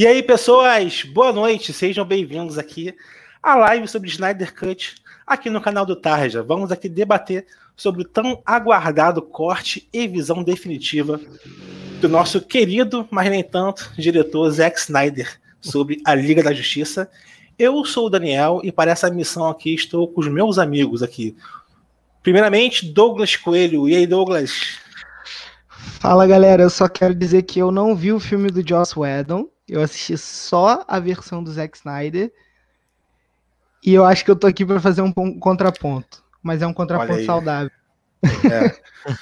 E aí, pessoas, boa noite, sejam bem-vindos aqui à live sobre Snyder Cut, aqui no canal do Tarja. Vamos aqui debater sobre o tão aguardado corte e visão definitiva do nosso querido, mas nem tanto, diretor Zack Snyder sobre a Liga da Justiça. Eu sou o Daniel e para essa missão aqui estou com os meus amigos aqui. Primeiramente, Douglas Coelho. E aí, Douglas? Fala galera, eu só quero dizer que eu não vi o filme do Joss Whedon, eu assisti só a versão do Zack Snyder. E eu acho que eu tô aqui para fazer um contraponto, mas é um contraponto saudável. É.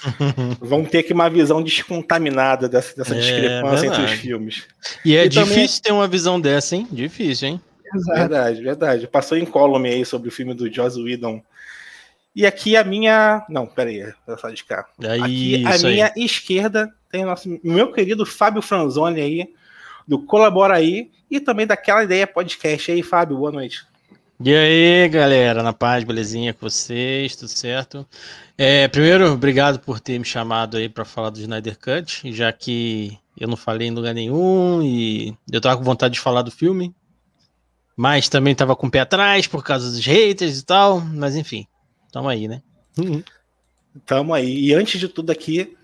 Vamos ter aqui uma visão descontaminada dessa, dessa é, discrepância entre os filmes. E é e difícil também... ter uma visão dessa, hein? Difícil, hein? Exato. Verdade, verdade. Passou em column aí sobre o filme do Joss Whedon. E aqui a minha. Não, peraí, só de cá. Aí, aqui a minha aí. esquerda tem o nosso, meu querido Fábio Franzoni aí, do Colabora aí, e também daquela ideia podcast aí, Fábio. Boa noite. E aí, galera, na paz, belezinha com vocês, tudo certo? É, primeiro, obrigado por ter me chamado aí para falar do Snyder Cut, já que eu não falei em lugar nenhum e eu tava com vontade de falar do filme, mas também tava com o pé atrás por causa dos haters e tal, mas enfim, Tamo aí, né? Uhum. Tamo aí. E antes de tudo aqui,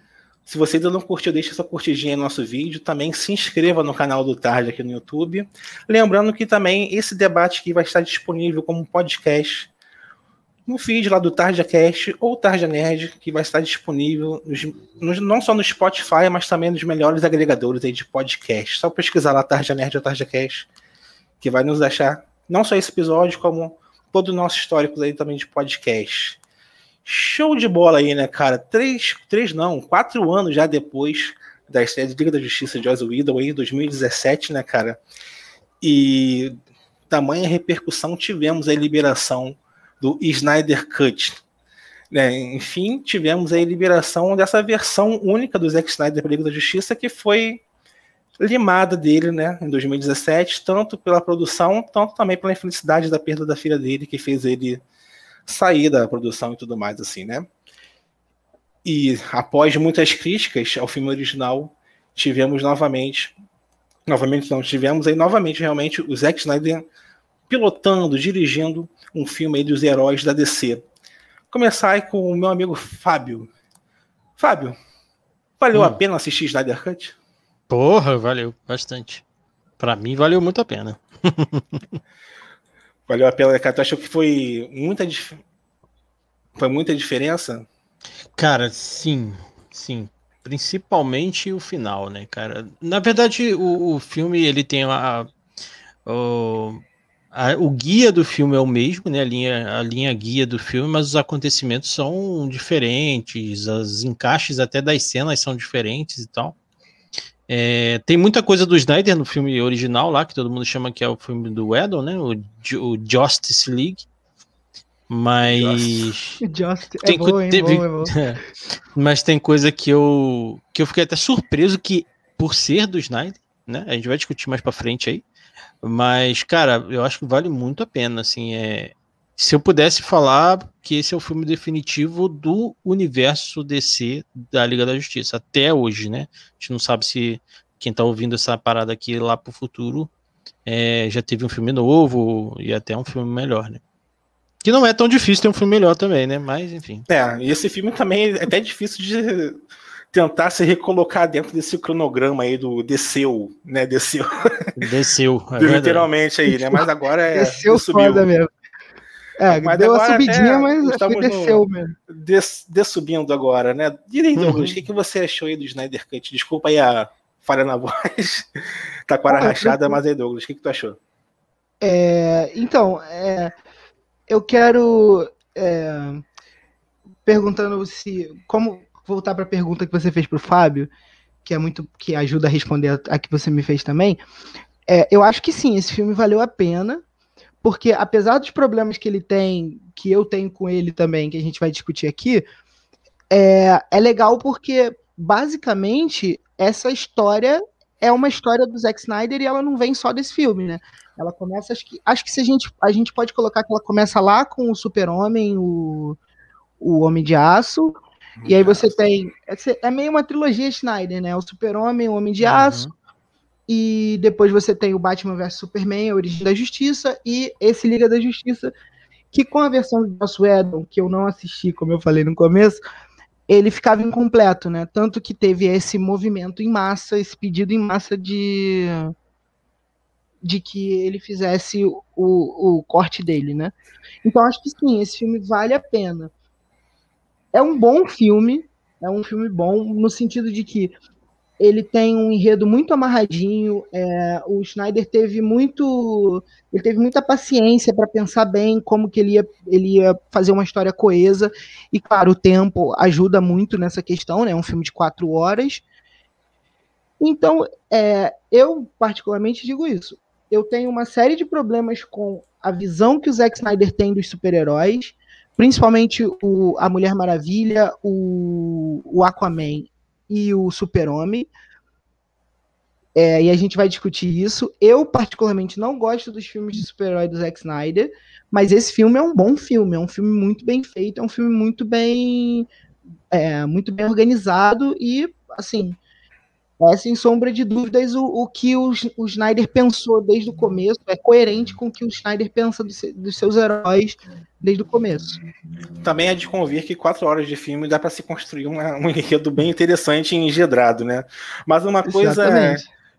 se você ainda não curtiu, deixa sua curtidinha no nosso vídeo. Também se inscreva no canal do Tarde aqui no YouTube. Lembrando que também esse debate aqui vai estar disponível como podcast no feed lá do TarjaCast ou Tarja Nerd, que vai estar disponível nos, nos, não só no Spotify, mas também nos melhores agregadores aí de podcast. Só pesquisar lá Tarja Nerd ou TarjaCast, que vai nos achar não só esse episódio, como todo o nosso histórico aí também de podcast. Show de bola aí, né, cara? Três, três não, quatro anos já depois da estreia de Liga da Justiça de Joss Whedon aí, 2017, né, cara? E tamanha repercussão tivemos a liberação do Snyder Cut. Né? Enfim, tivemos a liberação dessa versão única do Zack Snyder para Liga da Justiça que foi limada dele, né, em 2017, tanto pela produção, tanto também pela infelicidade da perda da filha dele, que fez ele sair da produção e tudo mais, assim, né. E após muitas críticas ao filme original, tivemos novamente, novamente não, tivemos aí novamente realmente o Zack Snyder pilotando, dirigindo um filme aí dos heróis da DC. Começar aí com o meu amigo Fábio. Fábio, valeu hum. a pena assistir Snyder Cut? Porra, valeu bastante. Para mim, valeu muito a pena. valeu a pena, cara. Tu achou que foi muita, dif... foi muita diferença? Cara, sim, sim. Principalmente o final, né, cara? Na verdade, o, o filme ele tem a, o, a, o guia do filme é o mesmo, né? A linha, a linha guia do filme, mas os acontecimentos são diferentes, os encaixes até das cenas são diferentes e tal. É, tem muita coisa do Snyder no filme original lá, que todo mundo chama que é o filme do Edel, né? O, o Justice League. Mas. Just, é tem, bom, é teve, bom, é mas tem coisa que eu que eu fiquei até surpreso que, por ser do Snyder, né? A gente vai discutir mais pra frente aí. Mas, cara, eu acho que vale muito a pena. Assim, é, se eu pudesse falar que esse é o filme definitivo do universo DC da Liga da Justiça, até hoje, né? A gente não sabe se quem tá ouvindo essa parada aqui lá pro futuro é, já teve um filme novo e até um filme melhor, né? Que não é tão difícil ter um filme melhor também, né? Mas, enfim. É, e esse filme também é até difícil de tentar se recolocar dentro desse cronograma aí do desceu, né? Desceu. Desceu. É Literalmente aí, né? Mas agora é. Desceu subiu. foda mesmo. É, mas deu uma subidinha, mas desceu mesmo. Des, dessubindo agora, né? Direito, uhum. o que, que você achou aí do Snyder Cut? Desculpa aí a falha na voz. tá com a ah, rachada, mas aí, Douglas, o que, que tu achou? É, então, é, eu quero. É, perguntando se. Como voltar para a pergunta que você fez para o Fábio, que é muito. que ajuda a responder a, a que você me fez também. É, eu acho que sim, esse filme valeu a pena porque apesar dos problemas que ele tem, que eu tenho com ele também, que a gente vai discutir aqui, é, é legal porque basicamente essa história é uma história do Zack Snyder e ela não vem só desse filme, né? Ela começa, acho que, acho que se a gente, a gente pode colocar que ela começa lá com o Super-Homem, o, o Homem de Aço, e aí você tem. É, é meio uma trilogia Snyder, né? O Super-Homem, o Homem de Aço, e depois você tem o Batman vs Superman, a Origem da Justiça, e esse Liga da Justiça, que com a versão do Joss Whedon, que eu não assisti, como eu falei no começo, ele ficava incompleto, né? Tanto que teve esse movimento em massa, esse pedido em massa de de que ele fizesse o, o corte dele, né? Então acho que sim, esse filme vale a pena. É um bom filme, é um filme bom no sentido de que ele tem um enredo muito amarradinho. É, o Schneider teve muito, ele teve muita paciência para pensar bem como que ele ia, ele ia fazer uma história coesa. E claro, o tempo ajuda muito nessa questão, né? É um filme de quatro horas. Então, é, eu particularmente digo isso. Eu tenho uma série de problemas com a visão que o Zack Snyder tem dos super-heróis, principalmente o, a Mulher Maravilha, o, o Aquaman e o Super-Homem. É, e a gente vai discutir isso. Eu, particularmente, não gosto dos filmes de super-herói do Zack Snyder, mas esse filme é um bom filme, é um filme muito bem feito, é um filme muito bem, é, muito bem organizado e, assim, é sem sombra de dúvidas o, o que o, o Snyder pensou desde o começo, é coerente com o que o Snyder pensa dos, dos seus heróis desde o começo. Também é de convir que quatro horas de filme dá para se construir uma, um enredo bem interessante e engedrado, né? Mas uma coisa é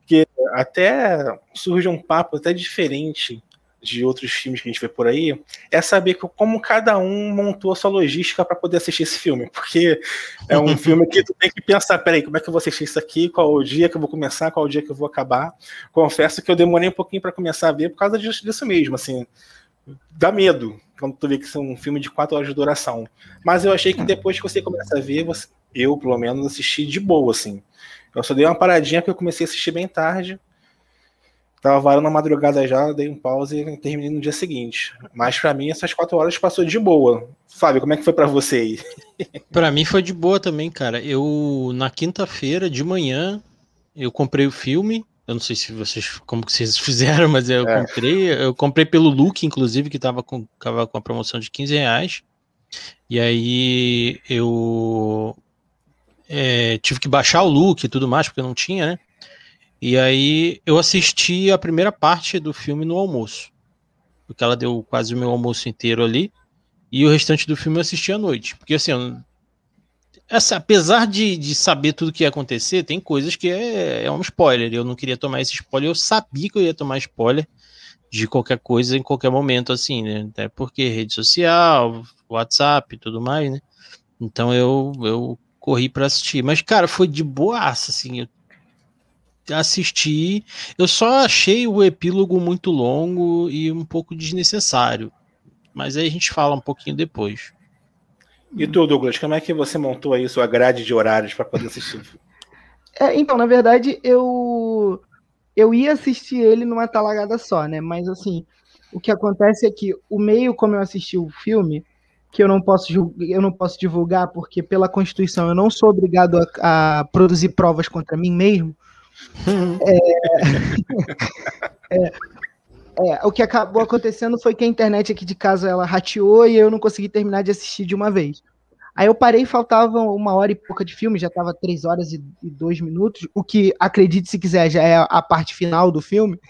que até surge um papo até diferente de outros filmes que a gente vê por aí, é saber como cada um montou a sua logística para poder assistir esse filme. Porque é um filme que tu tem que pensar, peraí, como é que eu vou assistir isso aqui? Qual o dia que eu vou começar? Qual o dia que eu vou acabar? Confesso que eu demorei um pouquinho para começar a ver por causa disso, mesmo, assim. Dá medo quando tu vê que são um filme de quatro horas de duração. Mas eu achei que depois que você começa a ver, você, eu, pelo menos, assisti de boa, assim. Eu só dei uma paradinha que eu comecei a assistir bem tarde Tava varando na madrugada já, dei um pause e terminei no dia seguinte. Mas para mim, essas quatro horas passou de boa. Fábio, como é que foi para você aí? para mim foi de boa também, cara. Eu, na quinta-feira de manhã, eu comprei o filme. Eu não sei se vocês, como que vocês fizeram, mas eu é. comprei. Eu comprei pelo Look, inclusive, que tava com, tava com a promoção de 15 reais. E aí eu é, tive que baixar o look e tudo mais, porque não tinha, né? E aí eu assisti a primeira parte do filme no almoço. Porque ela deu quase o meu almoço inteiro ali. E o restante do filme eu assisti à noite. Porque assim, eu, essa, apesar de, de saber tudo que ia acontecer, tem coisas que é, é um spoiler. Eu não queria tomar esse spoiler, eu sabia que eu ia tomar spoiler de qualquer coisa em qualquer momento, assim, né? Até porque rede social, WhatsApp e tudo mais, né? Então eu, eu corri para assistir. Mas, cara, foi de boaça, assim. Eu assisti. Eu só achei o epílogo muito longo e um pouco desnecessário. Mas aí a gente fala um pouquinho depois. E tu, Douglas, como é que você montou aí sua grade de horários para poder assistir? É, então, na verdade, eu eu ia assistir ele numa talagada só, né? Mas assim, o que acontece é que o meio como eu assisti o filme, que eu não posso eu não posso divulgar porque pela Constituição eu não sou obrigado a, a produzir provas contra mim mesmo é, é, é, o que acabou acontecendo foi que a internet aqui de casa ela rateou e eu não consegui terminar de assistir de uma vez. Aí eu parei, faltava uma hora e pouca de filme, já estava três horas e, e, dois minutos, o que, acredite se quiser, já é a parte final do filme.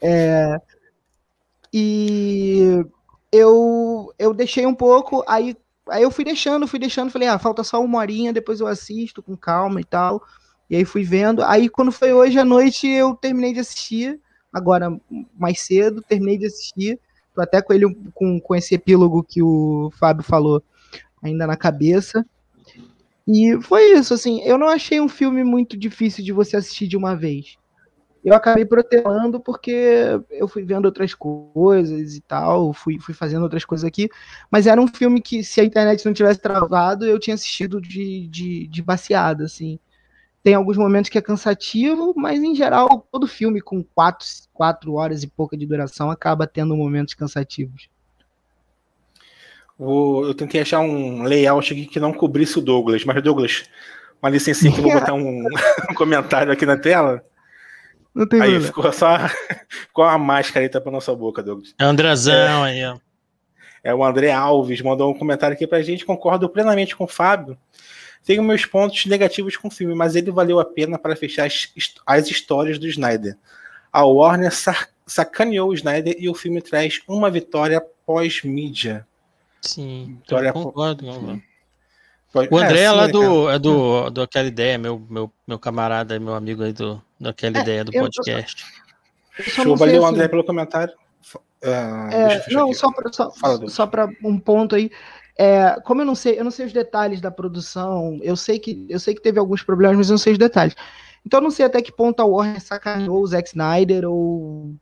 É, e eu, eu deixei um pouco, aí, aí eu fui deixando, fui deixando, falei, ah, falta só uma horinha, depois eu assisto com calma e tal. E aí fui vendo. Aí quando foi hoje à noite, eu terminei de assistir. Agora, mais cedo, terminei de assistir. Tô até com ele com, com esse epílogo que o Fábio falou ainda na cabeça. E foi isso, assim, eu não achei um filme muito difícil de você assistir de uma vez. Eu acabei protelando porque eu fui vendo outras coisas e tal, fui, fui fazendo outras coisas aqui, mas era um filme que, se a internet não tivesse travado, eu tinha assistido de, de, de baseada, assim. Tem alguns momentos que é cansativo, mas em geral, todo filme com quatro, quatro horas e pouca de duração acaba tendo momentos cansativos. eu tentei achar um layout aqui que não cobrisse o Douglas, mas Douglas, uma licencinha que eu vou botar um, um comentário aqui na tela. Não tem aí ficou só com a máscara aí pra nossa boca, Douglas. É Andrezão é, aí, ó. É o André Alves, mandou um comentário aqui pra gente, concordo plenamente com o Fábio tenho meus pontos negativos com o filme, mas ele valeu a pena para fechar as, as histórias do Snyder. A Warner sacaneou o Snyder e o filme traz uma vitória pós-mídia. Sim, vitória concordo. concordo. O André é, é lá do, é do, do Aquela Ideia, meu, meu, meu camarada, meu amigo aí do, do Aquela é, Ideia do podcast. Show, valeu, assim, André, pelo comentário. Uh, é, não, aqui. só para só, só um ponto aí. É, como eu não sei, eu não sei os detalhes da produção, eu sei que eu sei que teve alguns problemas, mas eu não sei os detalhes. Então eu não sei até que ponto a Warner sacaneou o Zack Snyder ou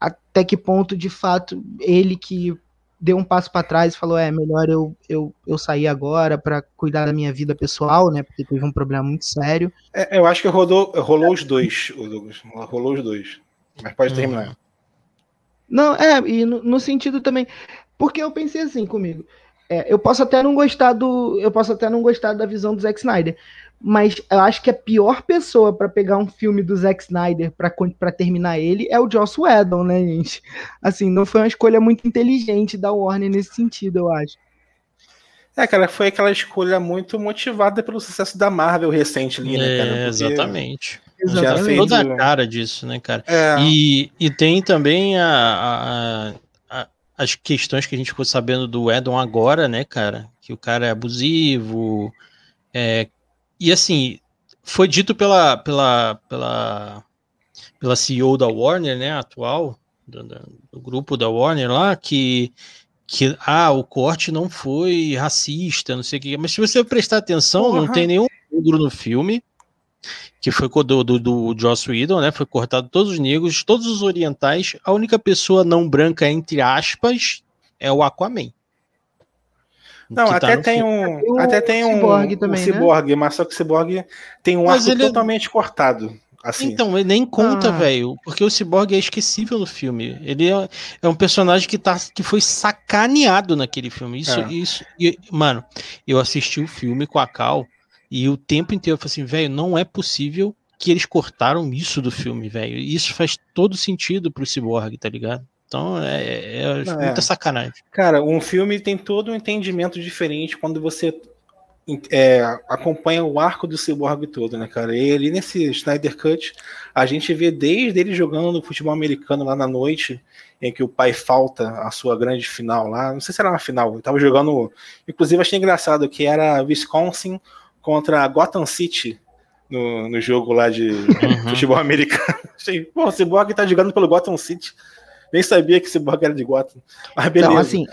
até que ponto de fato ele que deu um passo para trás e falou: é melhor eu, eu, eu sair agora para cuidar da minha vida pessoal, né? Porque teve um problema muito sério. É, eu acho que rolou, rolou os dois, Douglas. Rolou os dois. Mas pode hum. terminar. Não, é, e no, no, sentido também. Porque eu pensei assim comigo. É, eu posso até não gostar do. Eu posso até não gostar da visão do Zack Snyder mas eu acho que a pior pessoa para pegar um filme do Zack Snyder para terminar ele é o Joss Whedon, né, gente? Assim, não foi uma escolha muito inteligente da Warner nesse sentido, eu acho. É, cara, foi aquela escolha muito motivada pelo sucesso da Marvel recente ali, né, cara? É, exatamente. Exatamente. Toda a cara disso, né, cara? É. E, e tem também a, a, a, as questões que a gente ficou sabendo do Edon agora, né, cara? Que o cara é abusivo, é, e assim, foi dito pela, pela, pela, pela CEO da Warner, né, atual, do, do, grupo da Warner lá, que, que ah, o corte não foi racista, não sei o que. Mas se você prestar atenção, não tem nenhum negro no filme, que foi do, do, do Joss Whedon, né? Foi cortado todos os negros, todos os orientais. A única pessoa não branca, entre aspas, é o Aquaman. Não, tá até, tem um, até tem um, ciborgue também, um ciborgue, né? mas só que o ciborgue tem um mas arco ele... É totalmente cortado. Assim. Então, ele nem conta, ah. velho, porque o Cyborg é esquecível no filme. Ele é, é, um personagem que, tá, que foi sacaneado naquele filme. Isso, é. isso. E, mano, eu assisti o filme com a Cal e o tempo inteiro eu falei assim, velho, não é possível que eles cortaram isso do filme, velho. Isso faz todo sentido pro Cyborg, tá ligado? Então é, é Não, muita é. sacanagem. Cara, um filme tem todo um entendimento diferente quando você é, acompanha o arco do Cyborg todo, né, cara? Ele nesse Snyder Cut, a gente vê desde ele jogando no futebol americano lá na noite, em que o pai falta a sua grande final lá. Não sei se era uma final, ele tava jogando. Inclusive, achei engraçado que era Wisconsin contra Gotham City. No, no jogo lá de uhum. futebol americano. Achei, pô, o Cyborg tá jogando pelo Gotham City. Nem sabia que esse Cyborg era de Gotham. Mas beleza. Não, assim,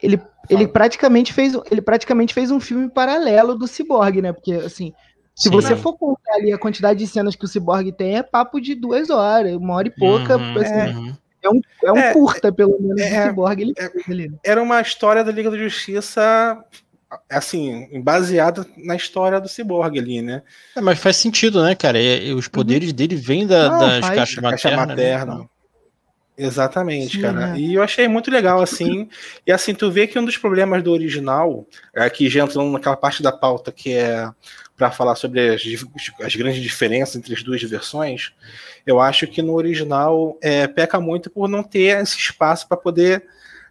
ele, ele, praticamente fez, ele praticamente fez um filme paralelo do Cyborg, né? Porque, assim, se Sim, você for contar ali a quantidade de cenas que o Cyborg tem, é papo de duas horas, uma hora e pouca. Uhum, assim, é, uhum. é, um, é um é, curta, pelo menos, é, do Cyborg. Ele é, ali. Era uma história da Liga da Justiça assim, baseada na história do Cyborg ali, né? É, mas faz sentido, né, cara? E, os poderes uhum. dele vêm da, Não, das caixas maternas. Caixa materna. Né? Exatamente, Sim, cara. Né? E eu achei muito legal, assim. e assim, tu vê que um dos problemas do original, é que já entrando naquela parte da pauta que é para falar sobre as, as, grandes diferenças entre as duas versões, eu acho que no original é, peca muito por não ter esse espaço para poder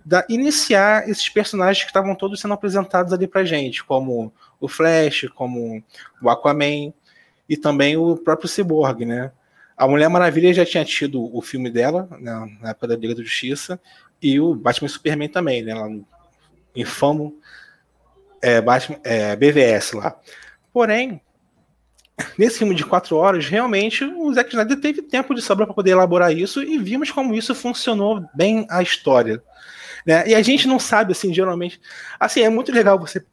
dar, iniciar esses personagens que estavam todos sendo apresentados ali pra gente, como o Flash, como o Aquaman e também o próprio Cyborg, né? A Mulher Maravilha já tinha tido o filme dela, né, na época da Liga da Justiça, e o Batman e Superman também, né? Lá no infamo é, Batman, é, BVS lá. Porém, nesse filme de quatro horas, realmente o Zack Snyder teve tempo de sobra para poder elaborar isso e vimos como isso funcionou bem a história. Né? E a gente não sabe, assim, geralmente. Assim, é muito legal você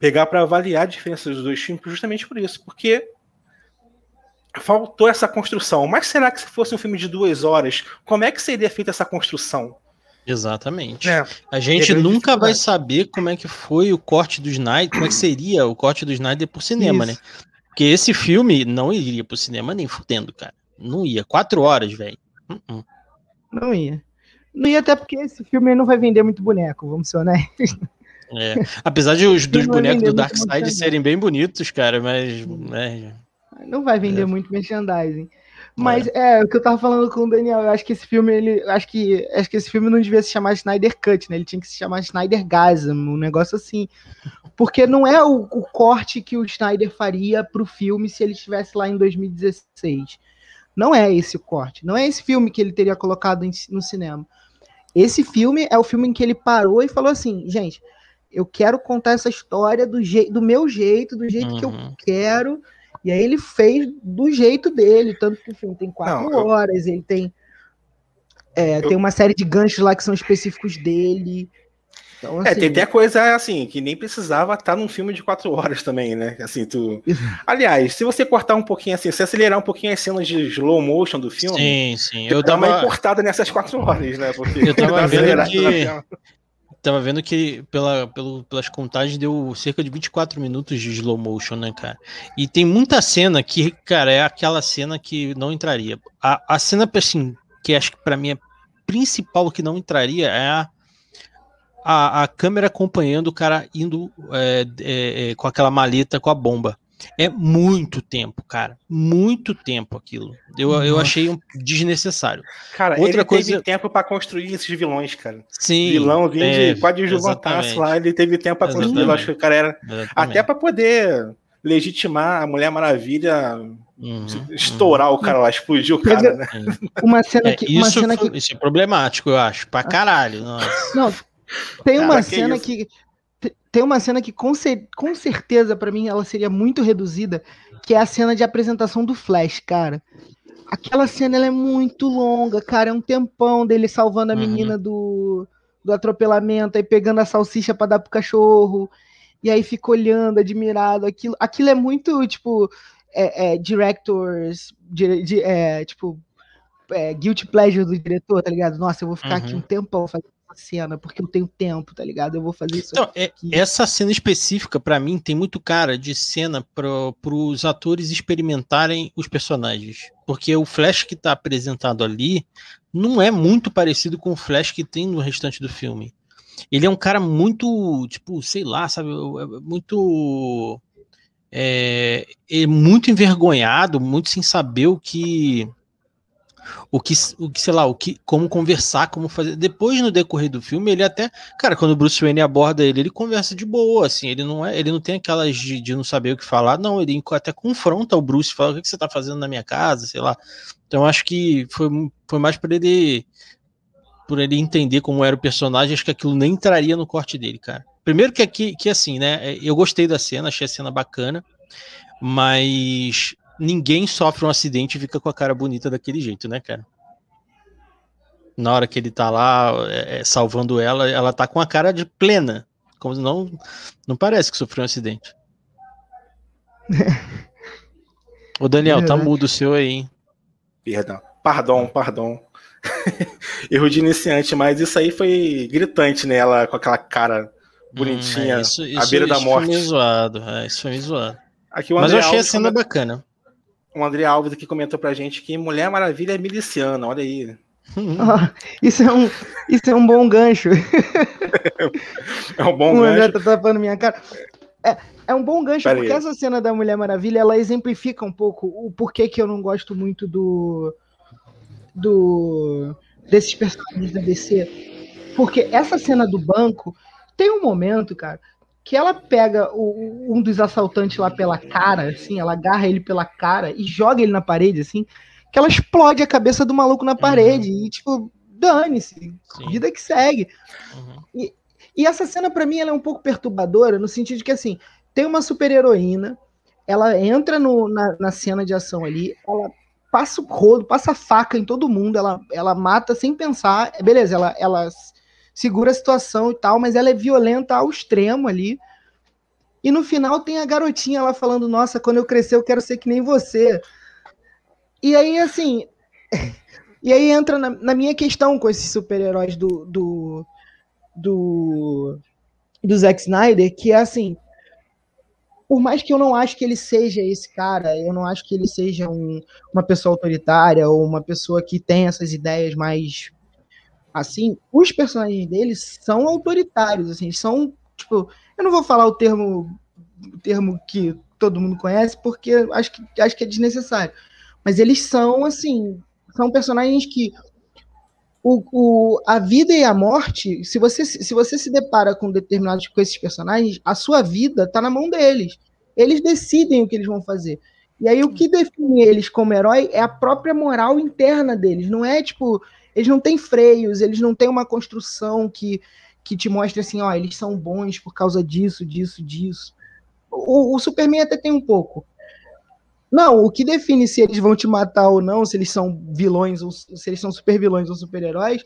pegar para avaliar a diferença dos dois filmes justamente por isso, porque faltou essa construção. Mas será que se fosse um filme de duas horas, como é que seria feita essa construção? Exatamente. É, a gente nunca vai saber como é que foi o corte do Snyder, como é que seria o corte do Snyder por cinema, né? Isso. né? Porque esse filme não iria pro cinema nem fudendo, cara. Não ia. Quatro horas, velho. Uh -uh. Não ia. Ia até porque esse filme não vai vender muito boneco, vamos ser honestos. É. Apesar de os dos bonecos do Dark Side serem bem bonitos, cara, mas. É, não vai vender é. muito merchandising. Mas é. é. o que eu tava falando com o Daniel, eu acho que esse filme, ele. Acho que, acho que esse filme não devia se chamar Snyder Cut, né? Ele tinha que se chamar Snyder Gasm, um negócio assim. Porque não é o, o corte que o Snyder faria para o filme se ele estivesse lá em 2016. Não é esse o corte. Não é esse filme que ele teria colocado em, no cinema. Esse filme é o filme em que ele parou e falou assim, gente, eu quero contar essa história do, do meu jeito, do jeito uhum. que eu uhum. quero. E aí ele fez do jeito dele, tanto que o filme tem quatro Não, horas, eu... ele tem é, eu... tem uma série de ganchos lá que são específicos dele. Então, assim, é, tem até coisa assim, que nem precisava estar num filme de quatro horas também, né? Assim, tu. Aliás, se você cortar um pouquinho assim, se acelerar um pouquinho as cenas de slow motion do filme. Sim, sim. Eu dá tava... uma cortada nessas quatro horas, né? Porque eu tava vendo que. Tava vendo que pela, pelo, pelas contagens deu cerca de 24 minutos de slow motion, né, cara? E tem muita cena que, cara, é aquela cena que não entraria. A, a cena, assim, que acho que pra mim é principal que não entraria é a a, a câmera acompanhando o cara indo é, é, é, com aquela maleta com a bomba. É muito tempo, cara. Muito tempo aquilo. Eu, eu achei um desnecessário. Cara, Outra ele coisa... teve tempo para construir esses vilões, cara. Sim. Vilão vindo é, de coadjuvantasse lá, ele teve tempo para construir. Eu acho que o cara era. Exatamente. Até para poder legitimar a Mulher Maravilha Uhum, estourar uhum. o cara lá, explodir o cara, né? Uma cena é, que. É, isso, uma cena foi, que... isso é problemático, eu acho. Pra caralho. Nossa. Não, tem uma Cara, cena que, que, tem uma cena que com, com certeza para mim ela seria muito reduzida, que é a cena de apresentação do Flash, cara. Aquela cena ela é muito longa, cara, é um tempão dele salvando a uhum. menina do, do atropelamento, aí pegando a salsicha para dar pro cachorro, e aí fica olhando, admirado, aquilo, aquilo é muito, tipo, é, é, directors, é, tipo, é, guilty pleasure do diretor, tá ligado? Nossa, eu vou ficar uhum. aqui um tempão fazendo cena, porque eu tenho tempo, tá ligado? Eu vou fazer isso. Então, é, essa cena específica, para mim, tem muito cara de cena para os atores experimentarem os personagens. Porque o Flash que tá apresentado ali não é muito parecido com o Flash que tem no restante do filme. Ele é um cara muito, tipo, sei lá, sabe, muito. É, é muito envergonhado, muito sem saber o que o que, o que, sei lá, o que, como conversar, como fazer. Depois, no decorrer do filme, ele até, cara, quando o Bruce Wayne aborda ele, ele conversa de boa, assim, ele não é, ele não tem aquelas de, de não saber o que falar, não, ele até confronta o Bruce, fala, o que, você tá fazendo na minha casa, sei lá. Então, acho que foi, foi mais para ele por ele entender como era o personagem, acho que aquilo nem entraria no corte dele, cara. Primeiro que aqui, que assim, né, eu gostei da cena, achei a cena bacana, mas ninguém sofre um acidente e fica com a cara bonita daquele jeito, né, cara? Na hora que ele tá lá é, é salvando ela, ela tá com a cara de plena. Como não, não parece que sofreu um acidente. Ô Daniel, tá mudo o seu aí, hein? Perdão. Pardon, pardon. Erro de iniciante, mas isso aí foi gritante, né? Ela com aquela cara bonitinha hum, é, isso, isso, à beira da morte. Isso foi meio zoado, é, isso foi meio zoado. Aqui, mas eu achei a cena bacana o André Alves aqui comentou pra gente que Mulher Maravilha é miliciana, olha aí. Ah, isso, é um, isso é um bom gancho. é um bom o gancho. O André tá tapando minha cara. É, é um bom gancho, Pera porque aí. essa cena da Mulher Maravilha, ela exemplifica um pouco o porquê que eu não gosto muito do. do desses personagens da DC. Porque essa cena do banco tem um momento, cara, que ela pega o, um dos assaltantes lá pela cara, assim, ela agarra ele pela cara e joga ele na parede, assim, que ela explode a cabeça do maluco na parede uhum. e, tipo, dane-se, vida que segue. Uhum. E, e essa cena, para mim, ela é um pouco perturbadora, no sentido de que, assim, tem uma super-heroína, ela entra no, na, na cena de ação ali, ela passa o rodo, passa a faca em todo mundo, ela, ela mata sem pensar, beleza, ela, ela segura a situação e tal, mas ela é violenta ao extremo ali. E no final tem a garotinha lá falando: Nossa, quando eu crescer eu quero ser que nem você. E aí, assim. e aí entra na, na, minha questão com esses super-heróis do, do, do, do Zack Snyder, que é assim. Por mais que eu não acho que ele seja esse cara, eu não acho que ele seja um, uma pessoa autoritária ou uma pessoa que tem essas ideias mais assim, os personagens deles são autoritários, assim, são, tipo, eu não vou falar o termo, o termo que todo mundo conhece, porque acho que, acho que é desnecessário, mas eles são, assim, são personagens que o, o, a vida e a morte, se você, se você se depara com determinados com esses personagens, a sua vida está na mão deles. Eles decidem o que eles vão fazer. E aí o que define eles como herói é a própria moral interna deles. Não é tipo, eles não têm freios, eles não têm uma construção que, que te mostre assim, ó, eles são bons por causa disso, disso, disso. O, o Superman até tem um pouco. Não, o que define se eles vão te matar ou não, se eles são vilões, ou se eles são super vilões ou super-heróis,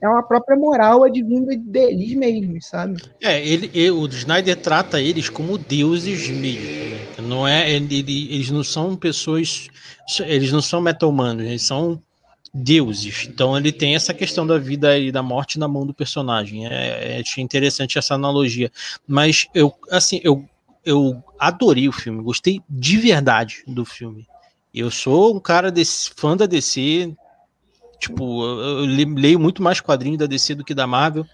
é uma própria moral advinda deles mesmos, sabe? É, ele, ele, o Snyder trata eles como deuses mesmo. Né? Não é, ele, eles não são pessoas, eles não são meta-humanos, eles são deuses. Então ele tem essa questão da vida e da morte na mão do personagem. É, é interessante essa analogia. Mas eu, assim, eu eu adorei o filme, gostei de verdade do filme. Eu sou um cara desse, fã da DC, tipo, eu leio muito mais quadrinhos da DC do que da Marvel,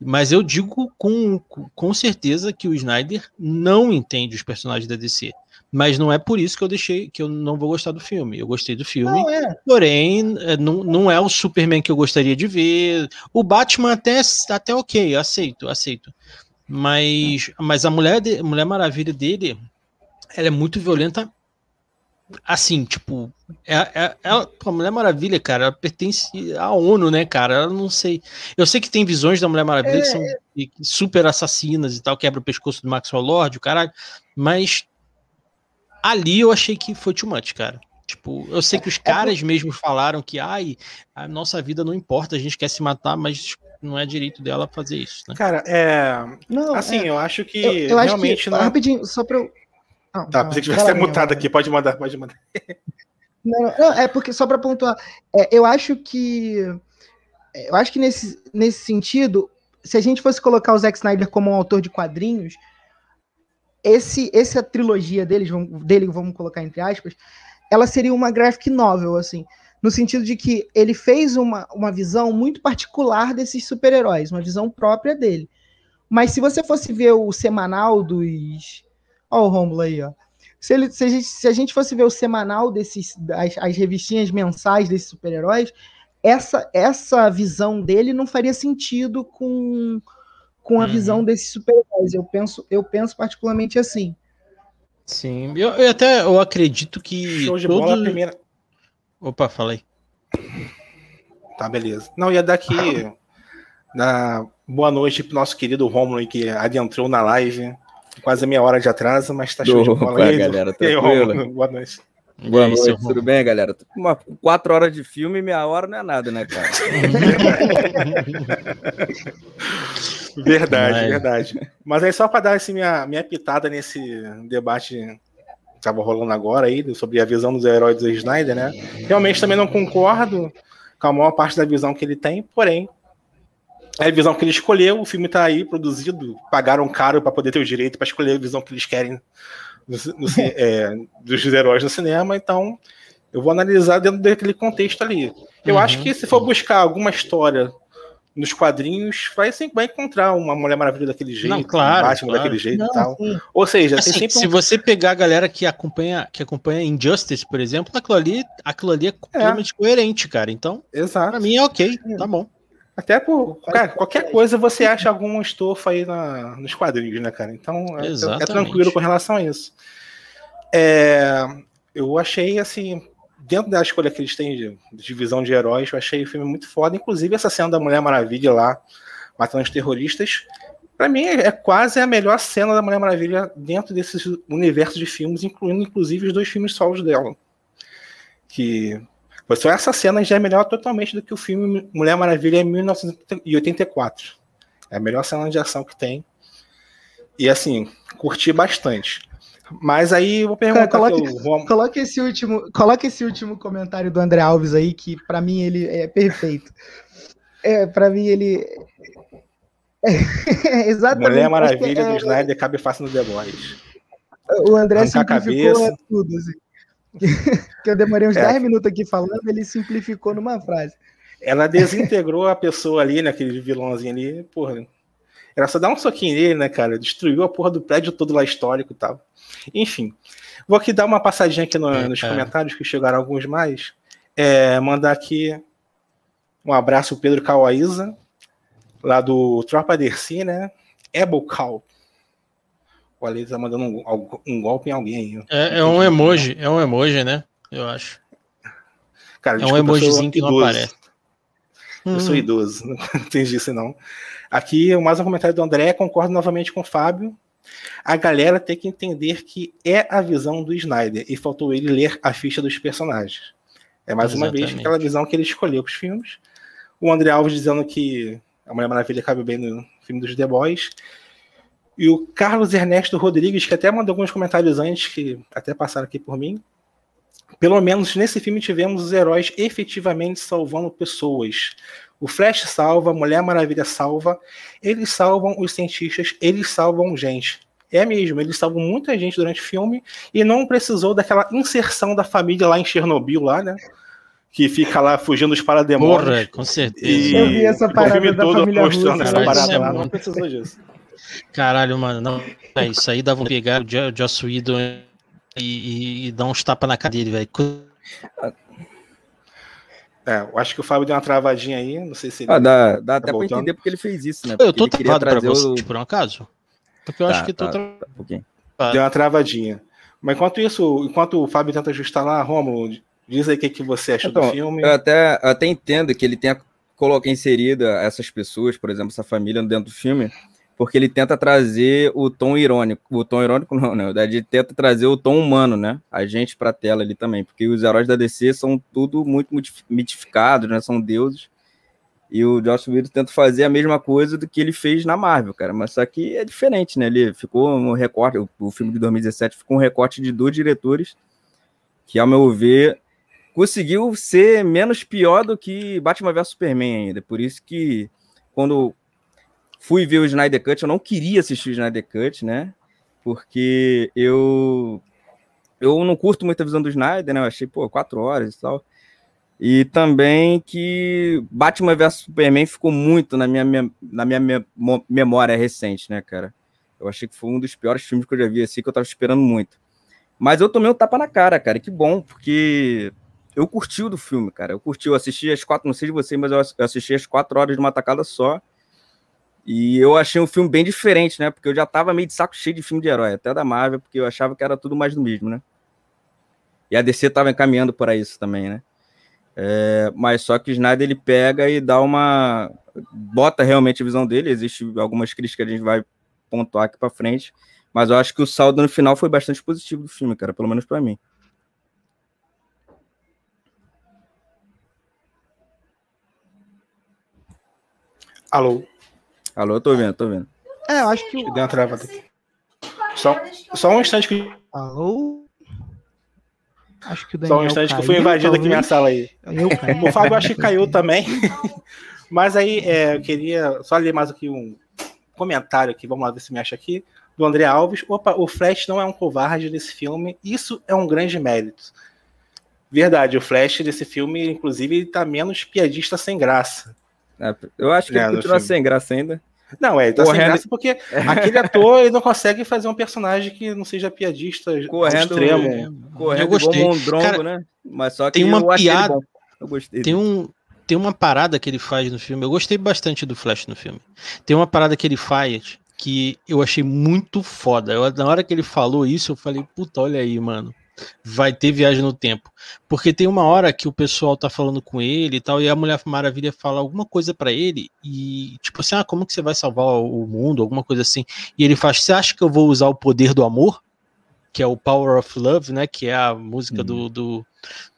mas eu digo com, com certeza que o Snyder não entende os personagens da DC. Mas não é por isso que eu deixei que eu não vou gostar do filme. Eu gostei do filme, não, é. porém, é, não, não é o Superman que eu gostaria de ver. O Batman até, até ok, aceito, aceito. Mas, mas a mulher, de, Mulher Maravilha dele, ela é muito violenta. Assim, tipo, é, é, ela, a Mulher Maravilha, cara, ela pertence à ONU, né, cara? Eu não sei. Eu sei que tem visões da Mulher Maravilha é, que são é. super assassinas e tal, quebra o pescoço do Maxwell Lord, o caralho. Mas ali eu achei que foi too much, cara. Tipo, eu sei que os é caras mesmo falaram que, ai, a nossa vida não importa, a gente quer se matar, mas não é direito dela fazer isso, né? Cara, é. Não, assim, é... eu acho que eu, eu realmente acho que, não. Rapidinho, só pra eu. Ah, tá, pensei que tivesse mutado aqui, pode mandar, pode mandar. Não, não é porque só para pontuar, é, eu acho que eu acho que nesse, nesse sentido, se a gente fosse colocar o Zack Snyder como um autor de quadrinhos, esse essa trilogia deles, dele, vamos colocar entre aspas, ela seria uma graphic novel assim no sentido de que ele fez uma, uma visão muito particular desses super-heróis, uma visão própria dele. Mas se você fosse ver o semanal dos. Ó, o Romulo aí, ó. Se, ele, se, a gente, se a gente fosse ver o semanal desses. As, as revistinhas mensais desses super-heróis, essa, essa visão dele não faria sentido com, com a uhum. visão desses super-heróis. Eu penso, eu penso particularmente assim. Sim, eu, eu até eu acredito que. Show de todo... bola, primeira, Opa, falei. Tá, beleza. Não, ia dar aqui da boa noite pro nosso querido Romulo que adentrou na live. Quase meia hora de atraso, mas tá show de bola aí. galera, tranquilo? Boa noite. Boa noite, aí, tudo bem, galera? Uma, quatro horas de filme, meia hora não é nada, né, cara? verdade, Mas... verdade. Mas aí, só para dar assim, minha, minha pitada nesse debate estava rolando agora aí, sobre a visão dos heróis do Snyder, né? Realmente também não concordo com a maior parte da visão que ele tem, porém, é a visão que ele escolheu, o filme está aí produzido, pagaram caro para poder ter o direito para escolher a visão que eles querem no, no, é, dos heróis no cinema, então eu vou analisar dentro daquele contexto ali. Eu uhum. acho que se for buscar alguma história nos quadrinhos vai sempre vai encontrar uma Mulher Maravilha daquele jeito, não, claro, um Batman claro. daquele jeito não, e tal. Sim. Ou seja, assim, sempre se você pegar a galera que acompanha que acompanha Injustice, por exemplo, aquilo ali, aquilo ali é completamente é. coerente, cara. Então, Exato. pra mim é ok, é. tá bom. Até por cara, qualquer coisa você acha algum estofa aí na, nos quadrinhos, né, cara? Então é, é tranquilo com relação a isso. É, eu achei assim dentro da escolha que eles têm de divisão de, de heróis, eu achei o filme muito foda. Inclusive, essa cena da Mulher Maravilha lá, matando os terroristas, para mim é quase a melhor cena da Mulher Maravilha dentro desse universo de filmes, incluindo inclusive os dois filmes solos dela. Que só essa cena já é melhor totalmente do que o filme Mulher Maravilha em 1984. É a melhor cena de ação que tem. E assim, curti bastante. Mas aí eu vou perguntar. Cara, coloque, coloque, esse último, coloque esse último comentário do André Alves aí, que para mim ele é perfeito. É, para mim ele. É, exatamente. Mulher Maravilha é, do Snyder cabe fácil no The Boys. O André Arrancar simplificou tudo. Assim. que eu demorei uns é. 10 minutos aqui falando, ele simplificou numa frase. Ela desintegrou a pessoa ali, naquele vilãozinho ali, porra. Era só dar um soquinho nele, né, cara? Destruiu a porra do prédio todo lá histórico e tal. Enfim, vou aqui dar uma passadinha aqui no, é, nos é. comentários, que chegaram alguns mais. É, mandar aqui. Um abraço Pedro Cauaíza, lá do Tropa Dercy, né? Ebocal. O Ale tá mandando um, um, golpe em alguém. É, é um emoji, é um emoji, né? Eu acho. Cara, é um emojizinho que não aparece. Eu sou hum. idoso, não entendi isso não. Aqui, mais um comentário do André, concordo novamente com o Fábio. A galera tem que entender que é a visão do Snyder e faltou ele ler a ficha dos personagens. É mais Exatamente. uma vez aquela visão que ele escolheu para os filmes. O André Alves dizendo que a Mulher Maravilha cabe bem no filme dos The Boys. E o Carlos Ernesto Rodrigues, que até mandou alguns comentários antes, que até passaram aqui por mim. Pelo menos nesse filme tivemos os heróis efetivamente salvando pessoas. O Flash salva, a Mulher Maravilha salva, eles salvam os cientistas, eles salvam gente. É mesmo, eles salvam muita gente durante o filme e não precisou daquela inserção da família lá em Chernobyl, lá, né? Que fica lá fugindo dos parademônios. Porra, com certeza. E Eu vi essa parada da família mostrando essa parada lá, não precisou disso. Caralho, mano, não, é, isso aí dava um pegar o Joss Whedon e, e, e dar uns tapas na cadeira, velho. É, eu acho que o Fábio deu uma travadinha aí, não sei se ele ah, dá, dá tá até voltando. pra entender porque ele fez isso, né? Porque eu tô travado pra você, o... por um acaso? Porque eu tá, acho que tá, tô tra... tá, um Deu uma travadinha. Mas enquanto isso, enquanto o Fábio tenta ajustar lá, Romulo, diz aí o que, que você achou então, do filme. Eu até, eu até entendo que ele tenha colocado inserida essas pessoas, por exemplo, essa família dentro do filme, porque ele tenta trazer o tom irônico. O tom irônico não, né? Ele tenta trazer o tom humano, né? A gente pra tela ali também, porque os heróis da DC são tudo muito mitificados, né? São deuses. E o Joss Whedon tenta fazer a mesma coisa do que ele fez na Marvel, cara. Mas só que é diferente, né? Ele ficou um recorte, o filme de 2017 ficou um recorte de dois diretores que, ao meu ver, conseguiu ser menos pior do que Batman vs Superman ainda. Por isso que quando fui ver o Snyder Cut, eu não queria assistir o Snyder Cut, né? Porque eu eu não curto muito a visão do Snyder, né? Eu achei, pô, quatro horas e tal. E também que Batman vs Superman ficou muito na minha, na minha memória recente, né, cara? Eu achei que foi um dos piores filmes que eu já vi, assim, que eu tava esperando muito. Mas eu tomei um tapa na cara, cara, que bom, porque eu curti o do filme, cara. Eu curti, eu assisti as quatro, não sei de você, mas eu assisti as quatro horas de uma tacada só. E eu achei um filme bem diferente, né? Porque eu já tava meio de saco cheio de filme de herói, até da Marvel, porque eu achava que era tudo mais do mesmo, né? E a DC tava encaminhando para isso também, né? É, mas só que o Snyder ele pega e dá uma. bota realmente a visão dele. Existem algumas críticas que a gente vai pontuar aqui para frente. Mas eu acho que o saldo no final foi bastante positivo do filme, cara, pelo menos para mim. Alô? Alô, tô vendo, tô vendo. É, eu acho que. Deu uma travada aqui. Só, só um instante que. Alô? Acho que o Daniel Só um instante caiu, que eu fui invadido talvez. aqui minha sala aí. Eu caí, o Fábio acho que caiu também. Mas aí é, eu queria só ler mais aqui um comentário aqui, vamos lá ver se me acha aqui, do André Alves. Opa, o Flash não é um covarde nesse filme, isso é um grande mérito. Verdade, o Flash desse filme, inclusive, tá menos piadista sem graça. É, eu acho que é, ele continua sem graça ainda. Não, é, ele tá Correndo... sem graça porque aquele ator ele não consegue fazer um personagem que não seja piadista correndo, extremo. Correndo eu gostei. um drongo, Cara, né? Mas só que tem uma piada. Eu gostei. Tem um tem uma parada que ele faz no filme. Eu gostei bastante do Flash no filme. Tem uma parada que ele faz que eu achei muito foda. Eu, na hora que ele falou isso, eu falei, puta, olha aí, mano vai ter viagem no tempo. Porque tem uma hora que o pessoal tá falando com ele e tal, e a Mulher Maravilha fala alguma coisa para ele, e tipo assim, ah, como que você vai salvar o mundo? Alguma coisa assim. E ele faz, você acha que eu vou usar o poder do amor? Que é o Power of Love, né? Que é a música do, uhum. do,